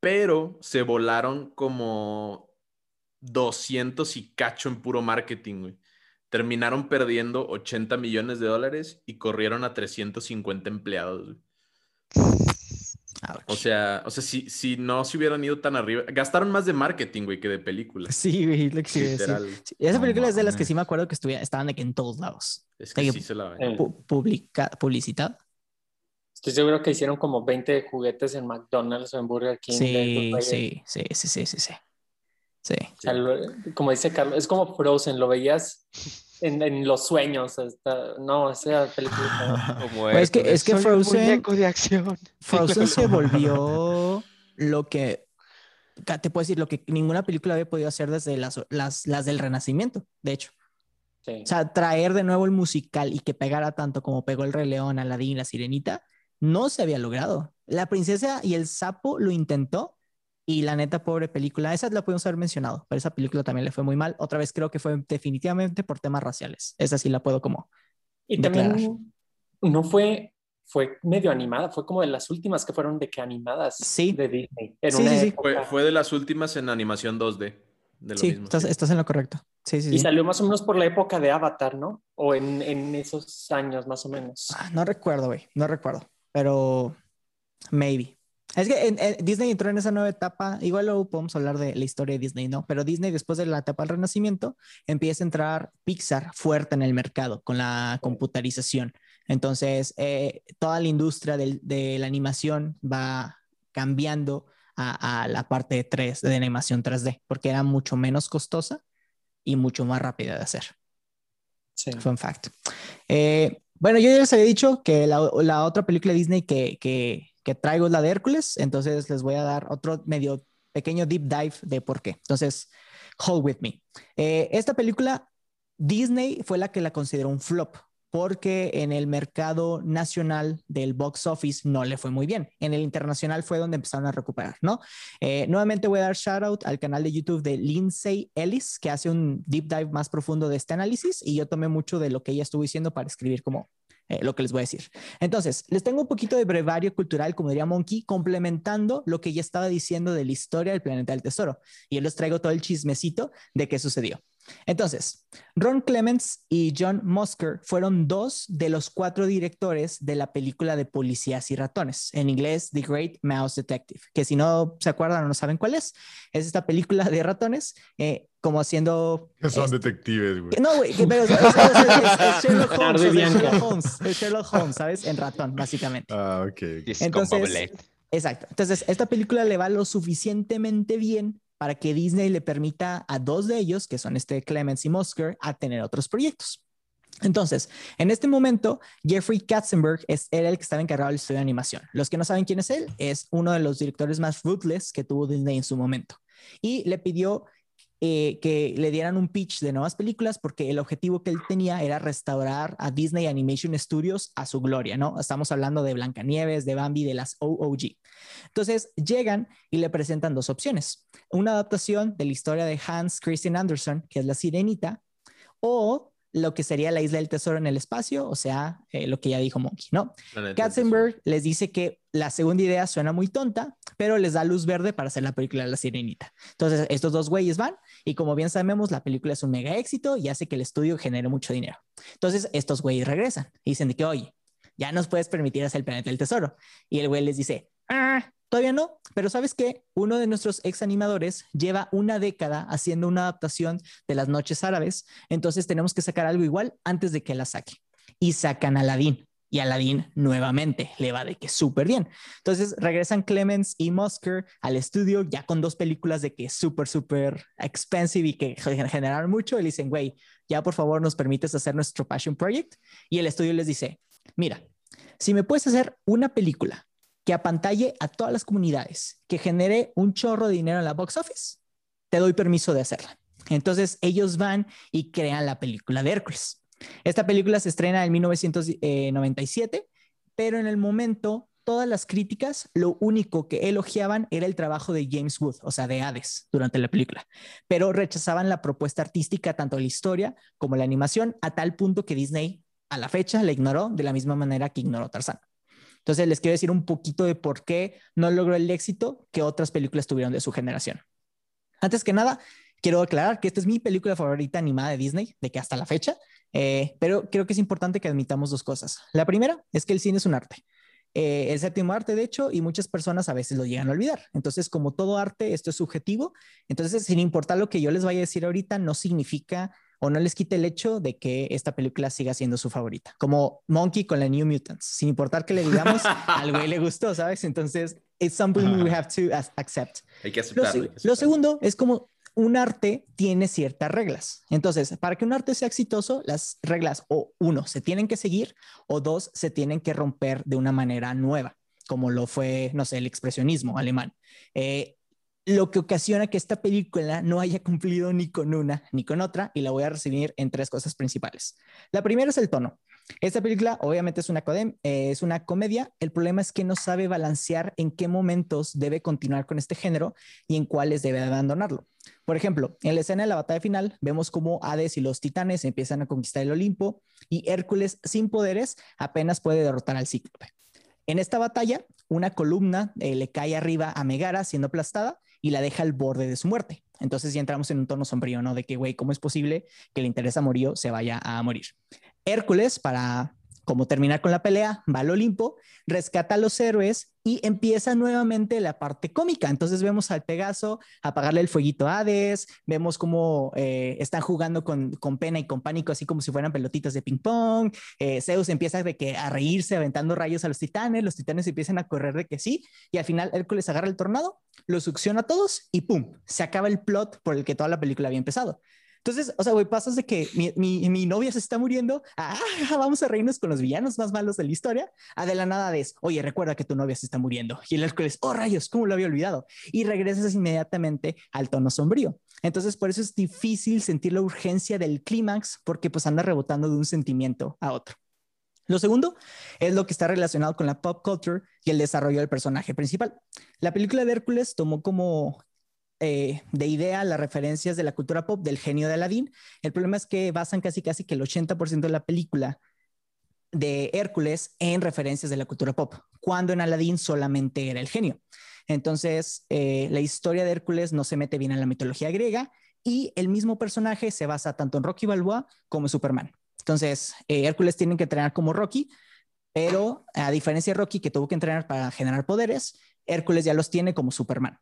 Pero se volaron como 200 y cacho en puro marketing, güey. Terminaron perdiendo 80 millones de dólares y corrieron a 350 empleados, güey. Ouch. O sea, o sea si, si no se hubieran ido tan arriba, gastaron más de marketing, güey, que de películas. Sí, güey, lo que sí Esa No película es de las que sí me acuerdo que estuviera, estaban de que en todos lados. Es que sí se la ven. Eh, Pu- publica, publicitada. Estoy seguro que hicieron como 20 juguetes en McDonald's o en Burger King. sí, sí, sí, sí, sí, sí. Sí. O sea, lo- como dice Carlos, es como Frozen, lo veías en, en los sueños. hasta- no, esa película. Como Pues es que- es que Frozen- muñeco de acción. Frozen se volvió lo que, te puedo decir, lo que ninguna película había podido hacer desde las, las, las del Renacimiento, de hecho. Sí. O sea, traer de nuevo el musical y que pegara tanto como pegó el Rey León, Aladín, La Sirenita, no se había logrado. La princesa y el sapo lo intentó y la neta, pobre película, esa la pudimos haber mencionado, pero esa película también le fue muy mal. Otra vez creo que fue definitivamente por temas raciales. Esa sí la puedo como... Y declarar. también no fue, fue medio animada, fue como de las últimas que fueron de que animadas sí. de Disney. sí, sí, Fue, de las últimas en animación 2D. De sí, estás, en lo correcto. Sí, sí, y salió más o menos por la época de Avatar, ¿no? O en, en esos años más o menos. Ah, no recuerdo, güey, no recuerdo, pero maybe. Es que Disney entró en esa nueva etapa, igual luego podemos hablar de la historia de Disney, ¿no? Pero Disney después de la etapa del renacimiento empieza a entrar Pixar fuerte en el mercado con la computarización. Entonces, eh, toda la industria de la animación va cambiando a, la parte de 3 de animación 3D, porque era mucho menos costosa y mucho más rápida de hacer. Sí. Fun fact. Eh, bueno, yo ya les había dicho que la, la otra película de Disney que, que que traigo la de Hércules, entonces les voy a dar otro medio pequeño deep dive de por qué. Entonces, hold with me. Eh, esta película, Disney fue la que la consideró un flop porque en el mercado nacional del box office no le fue muy bien. En el internacional fue donde empezaron a recuperar, ¿no? Eh, nuevamente voy a dar shout out al canal de YouTube de Lindsay Ellis, que hace un deep dive más profundo de este análisis y yo tomé mucho de lo que ella estuvo diciendo para escribir como eh, lo que les voy a decir. Entonces, les tengo un poquito de brevario cultural, como diría Monkey, complementando lo que ya estaba diciendo de la historia del planeta del tesoro. Y yo les traigo todo el chismecito de qué sucedió. Entonces, Ron Clements y John Musker fueron dos de los cuatro directores de la película de Policías y Ratones, en inglés The Great Mouse Detective, que si no se acuerdan o no saben cuál es, es esta película de ratones, eh, como haciendo... Son detectives, güey. No, güey, pero es, Sherlock Holmes, es Sherlock Holmes, es Sherlock Holmes, ¿sabes? En ratón, básicamente. Ah, ok. Entonces, exacto. Entonces, esta película le va lo suficientemente bien para que Disney le permita a dos de ellos, que son este Clemens y Musker, a tener otros proyectos. Entonces, en este momento, Jeffrey Katzenberg es, era el que estaba encargado del estudio de animación. Los que no saben quién es él, es uno de los directores más ruthless que tuvo Disney en su momento. Y le pidió eh, que le dieran un pitch de nuevas películas porque el objetivo que él tenía era restaurar a Disney Animation Studios a su gloria, ¿no? Estamos hablando de Blancanieves, de Bambi, de las OOG. Entonces llegan y le presentan dos opciones. Una adaptación de la historia de Hans Christian Andersen, que es La Sirenita, o lo que sería la isla del tesoro en el espacio, o sea, eh, lo que ya dijo Monkey, ¿no? Katzenberg les dice que la segunda idea suena muy tonta, pero les da luz verde para hacer la película de La Sirenita. Entonces, estos dos güeyes van y como bien sabemos, la película es un mega éxito y hace que el estudio genere mucho dinero. Entonces, estos güeyes regresan y dicen de que, oye, ya nos puedes permitir hacer el planeta del tesoro. Y el güey les dice, ah, Todavía no, pero sabes que uno de nuestros ex animadores lleva una década haciendo una adaptación de las noches árabes, entonces tenemos que sacar algo igual antes de que la saque. Y sacan a Aladdin. Y Aladdin nuevamente le va de que súper bien. Entonces regresan Clemens y Musker al estudio ya con dos películas de que súper, súper expensive y que generaron mucho. Y le dicen, güey, ya por favor nos permites hacer nuestro Passion Project. Y el estudio les dice, mira, si me puedes hacer una película que apantalle a todas las comunidades, que genere un chorro de dinero en la box office, te doy permiso de hacerla. Entonces ellos van y crean la película de Hércules. Esta película se estrena en 1997, pero en el momento todas las críticas lo único que elogiaban era el trabajo de James Wood, o sea, de Hades, durante la película, pero rechazaban la propuesta artística, tanto la historia como la animación, a tal punto que Disney a la fecha la ignoró de la misma manera que ignoró Tarzán. Entonces les quiero decir un poquito de por qué no logró el éxito que otras películas tuvieron de su generación. Antes que nada, quiero aclarar que esta es mi película favorita animada de Disney, de que hasta la fecha, eh, pero creo que es importante que admitamos dos cosas. La primera es que el cine es un arte. Eh, el séptimo arte, de hecho, y muchas personas a veces lo llegan a olvidar. Entonces, como todo arte, esto es subjetivo. Entonces, sin importar lo que yo les vaya a decir ahorita, no significa o no les quite el hecho de que esta película siga siendo su favorita. Como Monkey con la New Mutants, sin importar que le digamos, al güey le gustó, ¿sabes? Entonces, it's something we have to accept. Hay que aceptarlo. Lo, segundo es como un arte tiene ciertas reglas. Entonces, para que un arte sea exitoso, las reglas o uno, se tienen que seguir o dos, se tienen que romper de una manera nueva, como lo fue, no sé, el expresionismo alemán. Eh, lo que ocasiona que esta película no haya cumplido ni con una ni con otra y la voy a recibir en tres cosas principales. La primera es el tono. Esta película obviamente es una, eh, es una comedia, el problema es que no sabe balancear en qué momentos debe continuar con este género y en cuáles debe abandonarlo. Por ejemplo, en la escena de la batalla final vemos cómo Hades y los titanes empiezan a conquistar el Olimpo y Hércules sin poderes apenas puede derrotar al cíclope. En esta batalla, una columna eh, le cae arriba a Megara siendo aplastada y la deja al borde de su muerte. Entonces ya entramos en un tono sombrío, ¿no? De que, güey, ¿cómo es posible que el interés a Morío se vaya a morir? Hércules, para como terminar con la pelea, va al Olimpo, rescata a los héroes y empieza nuevamente la parte cómica. Entonces vemos al Pegaso apagarle el fueguito a Hades, vemos cómo eh, están jugando con, pena y con pánico, así como si fueran pelotitas de ping pong. Eh, Zeus empieza de que a reírse aventando rayos a los titanes, los titanes empiezan a correr de que sí, y al final Hércules agarra el tornado, lo succiona a todos y ¡pum! Se acaba el plot por el que toda la película había empezado. Entonces, o sea, güey, pasas de que mi, mi, mi, novia se está muriendo, ah, vamos a reírnos con los villanos más malos de la historia, a de la nada de, oye, recuerda que tu novia se está muriendo. Y el Hércules, oh rayos, ¿cómo lo había olvidado? Y regresas inmediatamente al tono sombrío. Entonces, por eso es difícil sentir la urgencia del clímax, porque pues anda rebotando de un sentimiento a otro. Lo segundo es lo que está relacionado con la pop culture y el desarrollo del personaje principal. La película de Hércules tomó como eh, de idea las referencias de la cultura pop del genio de Aladdin. El problema es que basan casi casi que el 80% de la película de Hércules en referencias de la cultura pop, cuando en Aladdin solamente era el genio. Entonces, eh, la historia de Hércules no se mete bien en la mitología griega y el mismo personaje se basa tanto en Rocky Balboa como en Superman. Entonces, eh, Hércules tiene que entrenar como Rocky, pero a diferencia de Rocky que tuvo que entrenar para generar poderes, Hércules ya los tiene como Superman.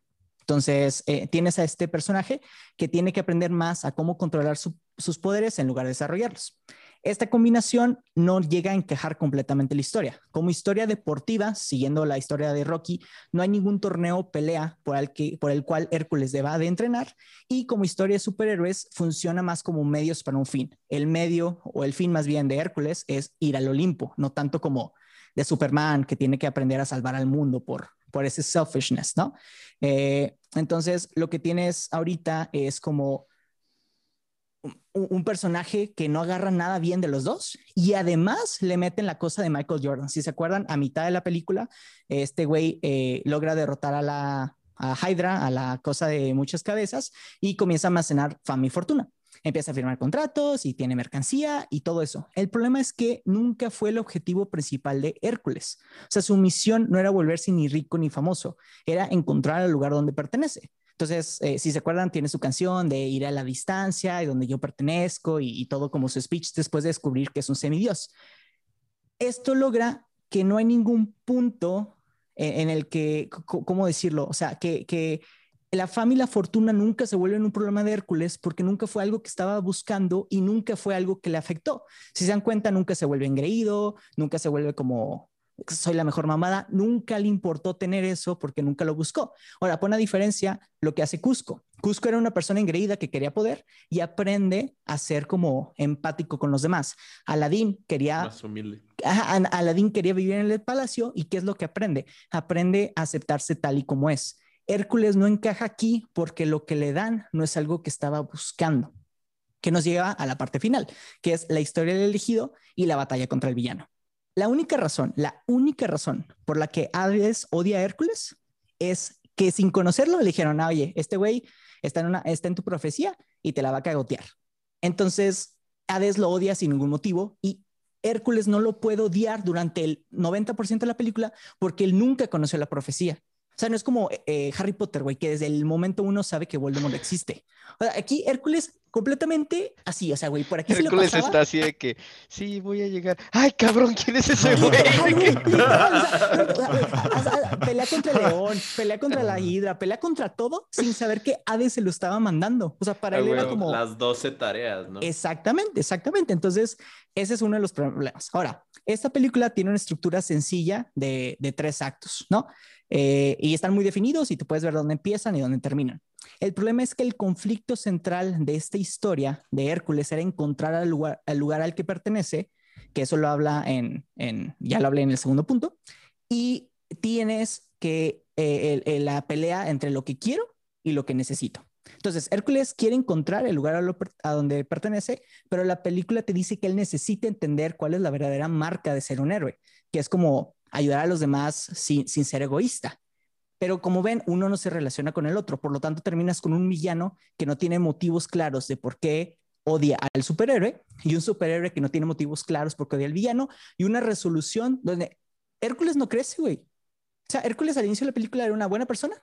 Entonces, eh, tienes a este personaje que tiene que aprender más a cómo controlar sus poderes en lugar de desarrollarlos. Esta combinación no llega a encajar completamente la historia. Como historia deportiva, siguiendo la historia de Rocky, no hay ningún torneo pelea por el, que, por el cual Hércules deba de entrenar y como historia de superhéroes funciona más como medios para un fin. El medio o el fin más bien de Hércules es ir al Olimpo, no tanto como de Superman que tiene que aprender a salvar al mundo por, por ese selfishness, ¿no? Eh, entonces, lo que tienes ahorita es como un, personaje que no agarra nada bien de los dos y además le meten la cosa de Michael Jordan. Si se acuerdan, a mitad de la película, este güey eh, logra derrotar a la Hydra, a la cosa de muchas cabezas y comienza a almacenar fama y fortuna empieza a firmar contratos y tiene mercancía y todo eso. El problema es que nunca fue el objetivo principal de Hércules. O sea, su misión no era volverse ni rico ni famoso, era encontrar el lugar donde pertenece. Entonces, eh, si se acuerdan, tiene su canción de ir a la distancia y donde yo pertenezco y, todo como su speech después de descubrir que es un semidios. Esto logra que no hay ningún punto en, en el que, ¿cómo decirlo? O sea, que la fama y la fortuna nunca se vuelven un problema de Hércules porque nunca fue algo que estaba buscando y nunca fue algo que le afectó. Si se dan cuenta, nunca se vuelve engreído, nunca se vuelve como soy la mejor mamada, nunca le importó tener eso porque nunca lo buscó. Ahora, pone a diferencia lo que hace Cusco. Cusco era una persona engreída que quería poder y aprende a ser como empático con los demás. Aladín quería... Aladín quería vivir en el palacio y ¿qué es lo que aprende? Aprende a aceptarse tal y como es. Hércules no encaja aquí porque lo que le dan no es algo que estaba buscando, que nos lleva a la parte final, que es la historia del elegido y la batalla contra el villano. La única razón, la única razón por la que Hades odia a Hércules es que sin conocerlo le dijeron, ah, oye, este güey está, en está en tu profecía y te la va a cagotear. Entonces, Hades lo odia sin ningún motivo y Hércules no lo puede odiar durante el 90% de la película porque él nunca conoció la profecía. O sea, no es como eh, Harry Potter, güey, que desde el momento uno sabe que Voldemort existe. O sea, aquí Hércules completamente así, o sea, güey, por aquí Hércules se está así de que, sí, voy a llegar. Ay, cabrón, ¿quién es ese güey? pelea contra el león, pelea contra la hidra, pelea contra todo sin saber que Hades se lo estaba mandando. O sea, para ah, él era como... Las 12 tareas, ¿no? Exactamente, exactamente. Entonces, ese es uno de los problemas. Ahora, esta película tiene una estructura sencilla de, de tres actos, ¿no? Eh, y están muy definidos y tú puedes ver dónde empiezan y dónde terminan. El problema es que el conflicto central de esta historia de Hércules era encontrar al lugar al, lugar al que pertenece, que eso lo habla en, en, ya lo hablé en el segundo punto, y tienes que eh, la pelea entre lo que quiero y lo que necesito. Entonces, Hércules quiere encontrar el lugar a, donde pertenece, pero la película te dice que él necesita entender cuál es la verdadera marca de ser un héroe, que es como ayudar a los demás sin, sin ser egoísta. Pero como ven, uno no se relaciona con el otro, por lo tanto terminas con un villano que no tiene motivos claros de por qué odia al superhéroe y un superhéroe que no tiene motivos claros porque odia al villano y una resolución donde Hércules no crece, güey. O sea, Hércules al inicio de la película era una buena persona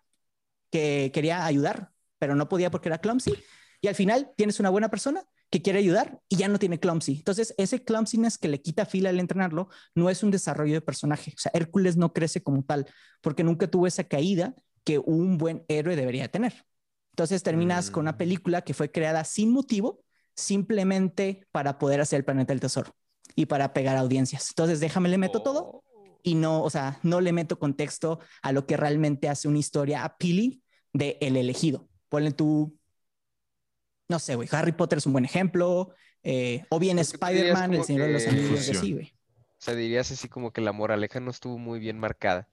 que quería ayudar, pero no podía porque era clumsy. Y al final tienes una buena persona que quiere ayudar y ya no tiene clumsy. Entonces, ese clumsiness que le quita fila al entrenarlo no es un desarrollo de personaje. O sea, Hércules no crece como tal porque nunca tuvo esa caída que un buen héroe debería tener. Entonces terminas con una mm. película que fue creada sin motivo, simplemente para poder hacer el planeta del tesoro y para pegar audiencias. Entonces, déjame le meto todo y no, o sea, no le meto contexto a lo que realmente hace una historia appealing de El elegido. Ponle tú, no sé, güey, Harry Potter es un buen ejemplo, eh, o bien Spider-Man, El Señor de los Anillos, sí, güey. O sea, dirías así como que la moraleja no estuvo muy bien marcada.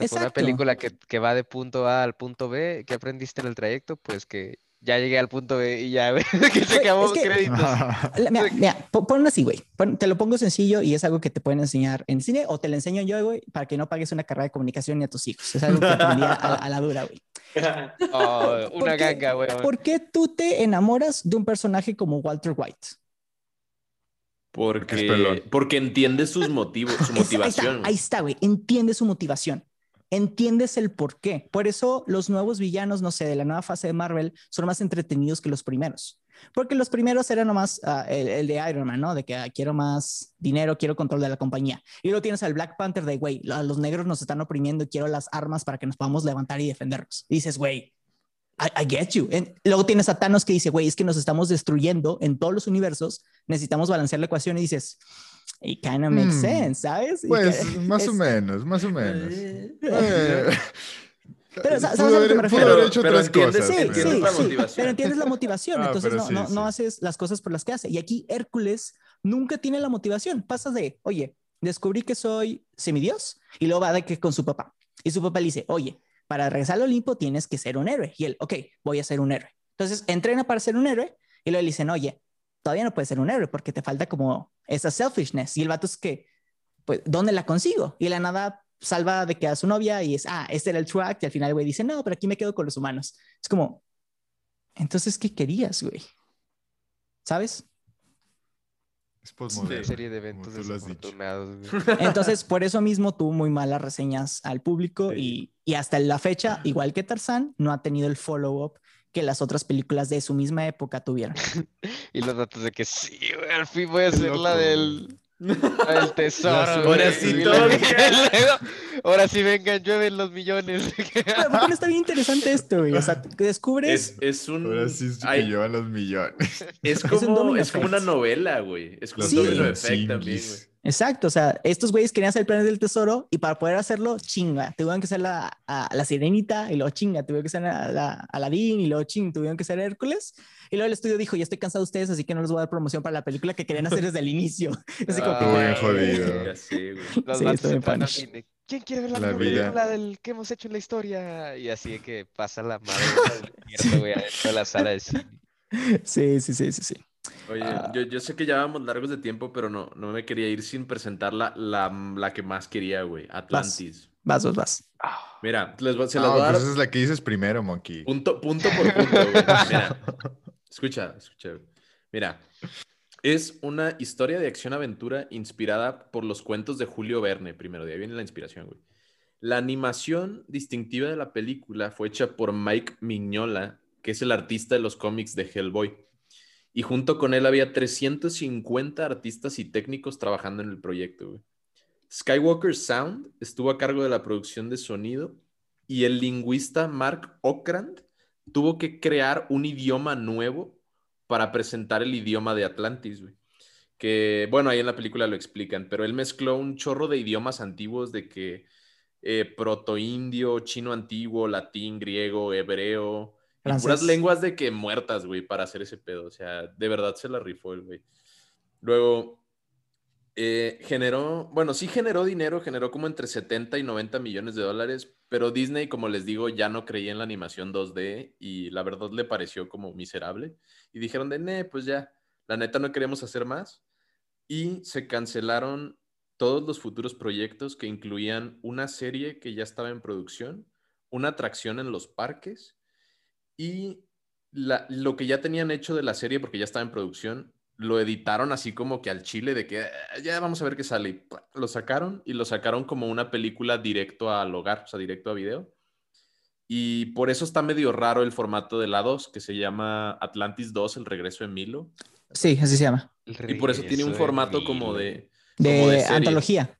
O sea, una película que, que, va de punto A al punto B, ¿qué aprendiste en el trayecto? Pues que ya llegué al punto B y ya, que se acabó es créditos. Mira, mira, ponlo así, güey. Te lo pongo sencillo y es algo que te pueden enseñar en cine o te lo enseño yo, güey, para que no pagues una carrera de comunicación ni a tus hijos. Es algo que aprendí a, la dura, güey. Oh, una ganga, güey. ¿Por qué tú te enamoras de un personaje como Walter White? Porque, porque entiende sus motivos, su motivación. Ahí está, güey. Entiende su motivación entiendes el por qué. Por eso los nuevos villanos, no sé, de la nueva fase de Marvel son más entretenidos que los primeros. Porque los primeros eran nomás uh, el, de Iron Man, ¿no? De que ah, quiero más dinero, quiero control de la compañía. Y luego tienes al Black Panther de, güey, los negros nos están oprimiendo quiero las armas para que nos podamos levantar y defendernos. Y dices, güey, I, get you. luego tienes a Thanos que dice, güey, es que nos estamos destruyendo en todos los universos, necesitamos balancear la ecuación y dices, it kind of makes hmm. sense, ¿sabes? Pues más o menos, más o menos. Eh. Pero, ¿sabes a lo que me refiero? Pero, hecho pero entiendes, sí, entiendes la motivación. Pero entiendes la motivación, ah, entonces no, no, no, haces las cosas por las que hace. Y aquí Hércules nunca tiene la motivación. Pasa de, oye, descubrí que soy semidios, y luego va de que con su papá. Y su papá le dice, oye, para regresar al Olimpo tienes que ser un héroe. Y él, ok, voy a ser un héroe. Entonces entrena para ser un héroe, y luego le dicen, oye, todavía no puedes ser un héroe porque te falta como esa selfishness. Y el vato es que, pues, ¿dónde la consigo? Y la nada salva de que a su novia y es, ah, este era el true act. Y al final güey dice, no, pero aquí me quedo con los humanos. Es como, entonces, ¿qué querías, güey? ¿Sabes? Es Una serie de eventos desafortunados. Entonces, por eso mismo tuvo muy malas reseñas al público y, y, hasta la fecha, igual que Tarzán, no ha tenido el follow-up que las otras películas de su misma época tuvieron. y los datos de que sí, güey, al fin voy a hacer la del, el tesoro. Ahora sí, Ahora sí vengan, llueven los millones. Pero está bien interesante esto, güey. O sea, que descubres. Es, un. Ahora sí es que llevan los millones. Es como, es, como una novela, güey. Es como un domino effect también, güey. Exacto, o sea, estos güeyes querían hacer el planeta del tesoro y para poder hacerlo, chinga, tuvieron que ser la, a, la sirenita y luego chinga, tuvieron que ser a, la, Aladín y luego ching, tuvieron que ser Hércules. Y luego el estudio dijo, ya estoy cansado de ustedes, así que no les voy a dar promoción para la película que querían hacer desde el inicio. Así como ah, jodido. Sí, güey. sí, ¿Quién quiere ver la, la película del que hemos hecho en la historia? Y así es que pasa la madre a la sala de cine. Sí, sí, sí, sí, sí. Oye, ah. yo, yo, sé que ya vamos largos de tiempo, pero no, no me quería ir sin presentar la, la, la que más quería, güey. Atlantis. Vas, vas, vas. Mira, les, se las voy a dar. Pues es la que dices primero, Monkey. Punto, punto por punto, güey. Mira, escucha, escucha. Mira, es una historia de acción-aventura inspirada por los cuentos de Julio Verne, primero. De ahí viene la inspiración, güey. La animación distintiva de la película fue hecha por Mike Mignola, que es el artista de los cómics de Hellboy y junto con él había 350 artistas y técnicos trabajando en el proyecto. Skywalker Sound estuvo a cargo de la producción de sonido y el lingüista Mark Okrand tuvo que crear un idioma nuevo para presentar el idioma de Atlantis, Que, bueno, ahí en la película lo explican, pero él mezcló un chorro de idiomas antiguos de que eh, proto-indio, chino antiguo, latín, griego, hebreo, puras lenguas de que muertas, güey, para hacer ese pedo. O sea, de verdad se la rifó el güey. Luego, Eh, generó, bueno, sí generó dinero, generó como entre 70 y 90 millones de dólares, pero Disney, como les digo, ya no creía en la animación 2D y la verdad le pareció como miserable. Y dijeron de, ne, pues ya, la neta no queremos hacer más. Y se cancelaron todos los futuros proyectos que incluían una serie que ya estaba en producción, una atracción en los parques y lo que ya tenían hecho de la serie, porque ya estaba en producción, lo editaron así como que al chile de que ah, ya vamos a ver qué sale. Y lo sacaron y lo sacaron como una película directo al hogar, o sea, directo a video. Y por eso está medio raro el formato de la 2, que se llama Atlantis 2, el regreso de Milo. Sí, así se llama. Y por eso tiene un formato como de... De, antología.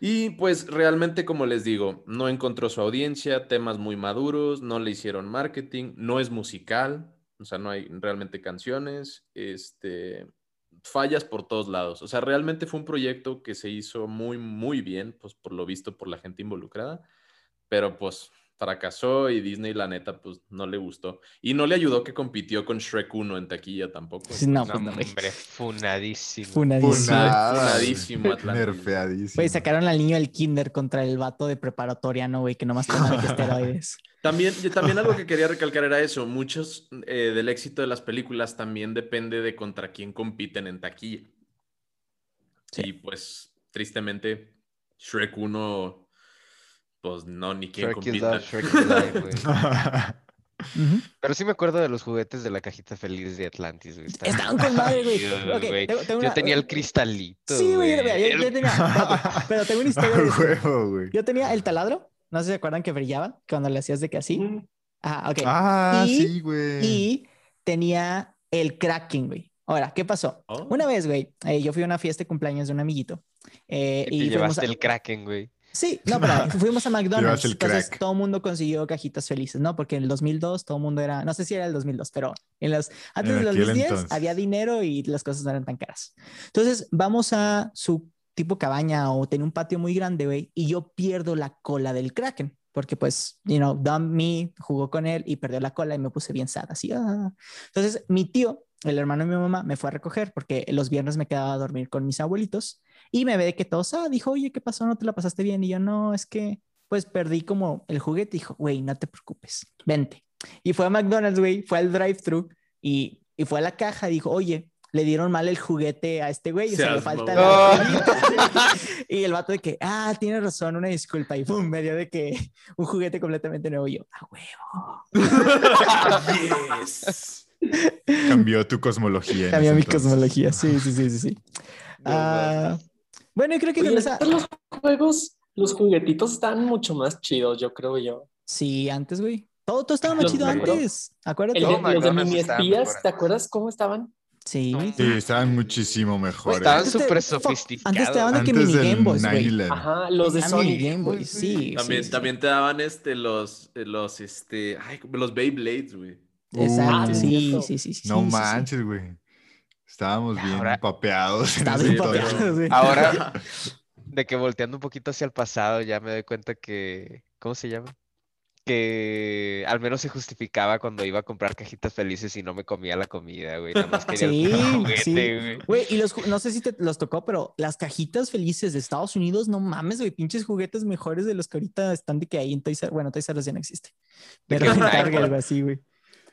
Y pues realmente, como les digo, no encontró su audiencia, temas muy maduros, no le hicieron marketing, no es musical, o sea, no hay realmente canciones, este, fallas por todos lados. O sea, realmente fue un proyecto que se hizo muy, muy bien, pues por lo visto por la gente involucrada, pero pues fracasó y Disney, la neta, pues no le gustó. Y no le ayudó que compitió con Shrek 1 en taquilla tampoco. No, no hombre, funadísimo. Funadísimo. Funadísimo, Nerfeadísimo. Güey, sacaron al niño del kinder contra el vato de preparatoria, ¿no, güey? Que nomás tomaba esteroides. También, también algo que quería recalcar era eso. Muchos eh, del éxito de las películas también depende de contra quién compiten en taquilla. Sí. Y pues, tristemente, Shrek 1 pues no, ni quién compita. Pero sí me acuerdo de los juguetes de la cajita feliz de Atlantis, güey. Estaban con madre, güey. Yo tenía el cristalito. Sí, güey, yo, tenía. Pero tengo una historia. De Yo tenía el taladro. No sé si se acuerdan que brillaba cuando le hacías de que así. Ah, ok. Ah, sí, güey. Y tenía el cracking, güey. Ahora, ¿qué pasó? Oh. Una vez, güey, eh, yo fui a una fiesta de cumpleaños de un amiguito. Eh, y llevaste el Kraken, güey. Sí, no, pero fuimos a McDonald's. Entonces todo el mundo consiguió cajitas felices, ¿no? Porque en el 2002 todo el mundo era, no sé si era el 2002, pero en los, antes de los 2010 había dinero y las cosas no eran tan caras. Entonces vamos a su tipo cabaña o tenía un patio muy grande, güey, y yo pierdo la cola del Kraken. Porque pues, you know, Dumb Me jugó con él y perdió la cola y me puse bien sad, así. Ah. Entonces mi tío, el hermano de mi mamá, me fue a recoger porque los viernes me quedaba a dormir con mis abuelitos y me ve que todos, ah, dijo, oye, ¿qué pasó? ¿No te la pasaste bien? Y yo, no, es que, pues perdí como el juguete. Dijo, güey, no te preocupes, vente. Y fue a McDonald's, güey, fue al drive-thru y, y fue a la caja. Dijo, oye, le dieron mal el juguete a este güey, o sea, le falta Y el vato de que, ah, tiene razón, una disculpa. Y pum, me dio de que un juguete completamente nuevo. Y yo, a huevo. Cambió tu cosmología. Cambió mi cosmología, sí, sí, sí, sí. sí. ah, bueno, creo que los juegos, los juguetitos están mucho más chidos, yo creo yo. Sí, antes, güey. Todo, todo estaba más chido antes. Acuérdate. los de mini espías, ¿te acuerdas cómo estaban? Sí. Sí, estaban muchísimo mejor. Estaban súper sofisticados. Antes te daban de que mini Game Boys, güey. Ajá, los de Sony. Game Boys, sí. También, sí, también te daban este, los, los, este, ay, los Beyblades, güey. Exacto, sí, sí, sí, sí. No manches, güey. Estábamos bien papeados. Ahora, de que volteando un poquito hacia el pasado, ya me doy cuenta que, ¿cómo se llama? Que al menos se justificaba cuando iba a comprar cajitas felices y no me comía la comida, güey. Nada más quería sí, juguete, sí. güey. y los, no sé si te los tocó, pero las cajitas felices de Estados Unidos, no mames, güey, pinches juguetes mejores de los que ahorita están de que ahí en Toys R Bueno, Toys R ya no existe. Pero en Target, así, güey.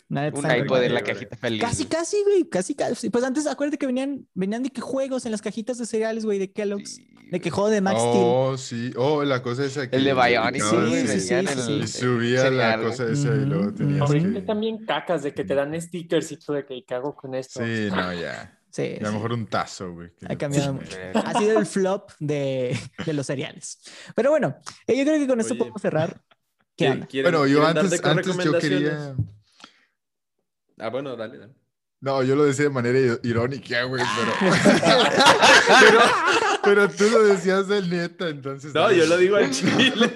Un iPod en la cajita feliz. Casi, casi, güey, casi, casi. Pues antes, acuérdate que venían, venían de que juegos en las cajitas de cereales, güey, de Kellogg's. De que juego de Max Steel. Oh, sí. Oh, la cosa esa que... El de Bionic. Sí, sí, sí, sí, Y subía la cosa esa y luego tenías Ahorita que... también cacas de que te dan stickers y todo de que cago con esto. Sí, no, ya. Sí, a lo mejor un tazo, güey. Ha cambiado mucho. Ha sido el flop de, de los cereales. Pero bueno, eh, yo creo que con esto podemos cerrar. ¿Qué bueno, yo antes, antes yo quería... Ah, bueno, dale, dale. No, yo lo decía de manera irónica, güey, pero... pero... tú lo decías de neta, entonces... No, yo lo digo en chile.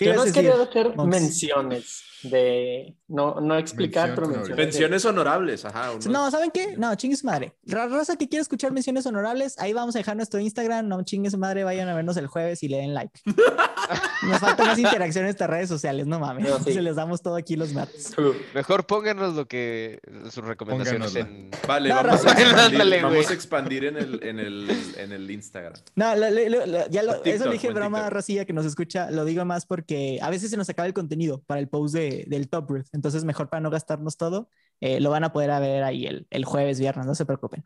Yo no quería hacer menciones de no, no explicar, pero menciones. Menciones honorables, ajá. No, ¿saben qué? No, chingue su madre. Raza que quiere escuchar menciones honorables, ahí vamos a dejar nuestro Instagram. No chingue su madre, vayan a vernos el jueves y le den like. Nos falta más interacción en estas redes sociales, no mames. Se les damos todo aquí los matos. Mejor pónganos lo que sus recomendaciones en. Vale, vamos, a expandir, vamos, a expandir, en el, en el, en el Instagram. No, ya lo, eso le dije broma a Racilla que nos escucha, lo digo más porque a veces se nos acaba el contenido para el post de, del Top Ruth. Entonces, mejor para no gastarnos todo, eh, lo van a poder ver ahí el, el jueves, viernes, no se preocupen.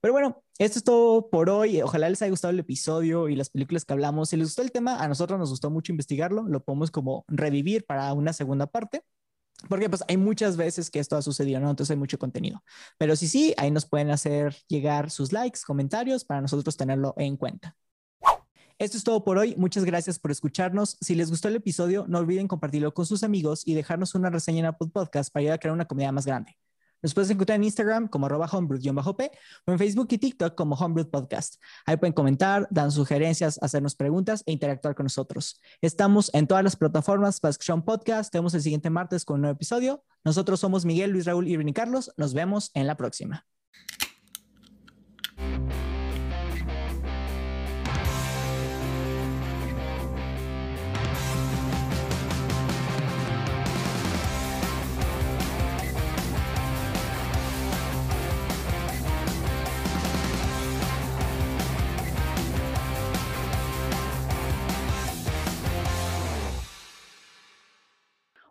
Pero bueno, esto es todo por hoy. Ojalá les haya gustado el episodio y las películas que hablamos. Si les gustó el tema, a nosotros nos gustó mucho investigarlo. Lo podemos como revivir para una segunda parte. Porque pues hay muchas veces que esto ha sucedido, ¿no? Entonces hay mucho contenido. Pero sí, sí, ahí nos pueden hacer llegar sus likes, comentarios para nosotros tenerlo en cuenta. Esto es todo por hoy. Muchas gracias por escucharnos. Si les gustó el episodio, no olviden compartirlo con sus amigos y dejarnos una reseña en Apple Podcast para ayudar a crear una comunidad más grande. Nos puedes encontrar en Instagram como arroba homebrew-p o en Facebook y TikTok como Homebrew Podcast. Ahí pueden comentar, dar sugerencias, hacernos preguntas e interactuar con nosotros. Estamos en todas las plataformas para escuchar podcast. Tenemos el siguiente martes con un nuevo episodio. Nosotros somos Miguel, Luis Raúl y Rini Carlos. Nos vemos en la próxima.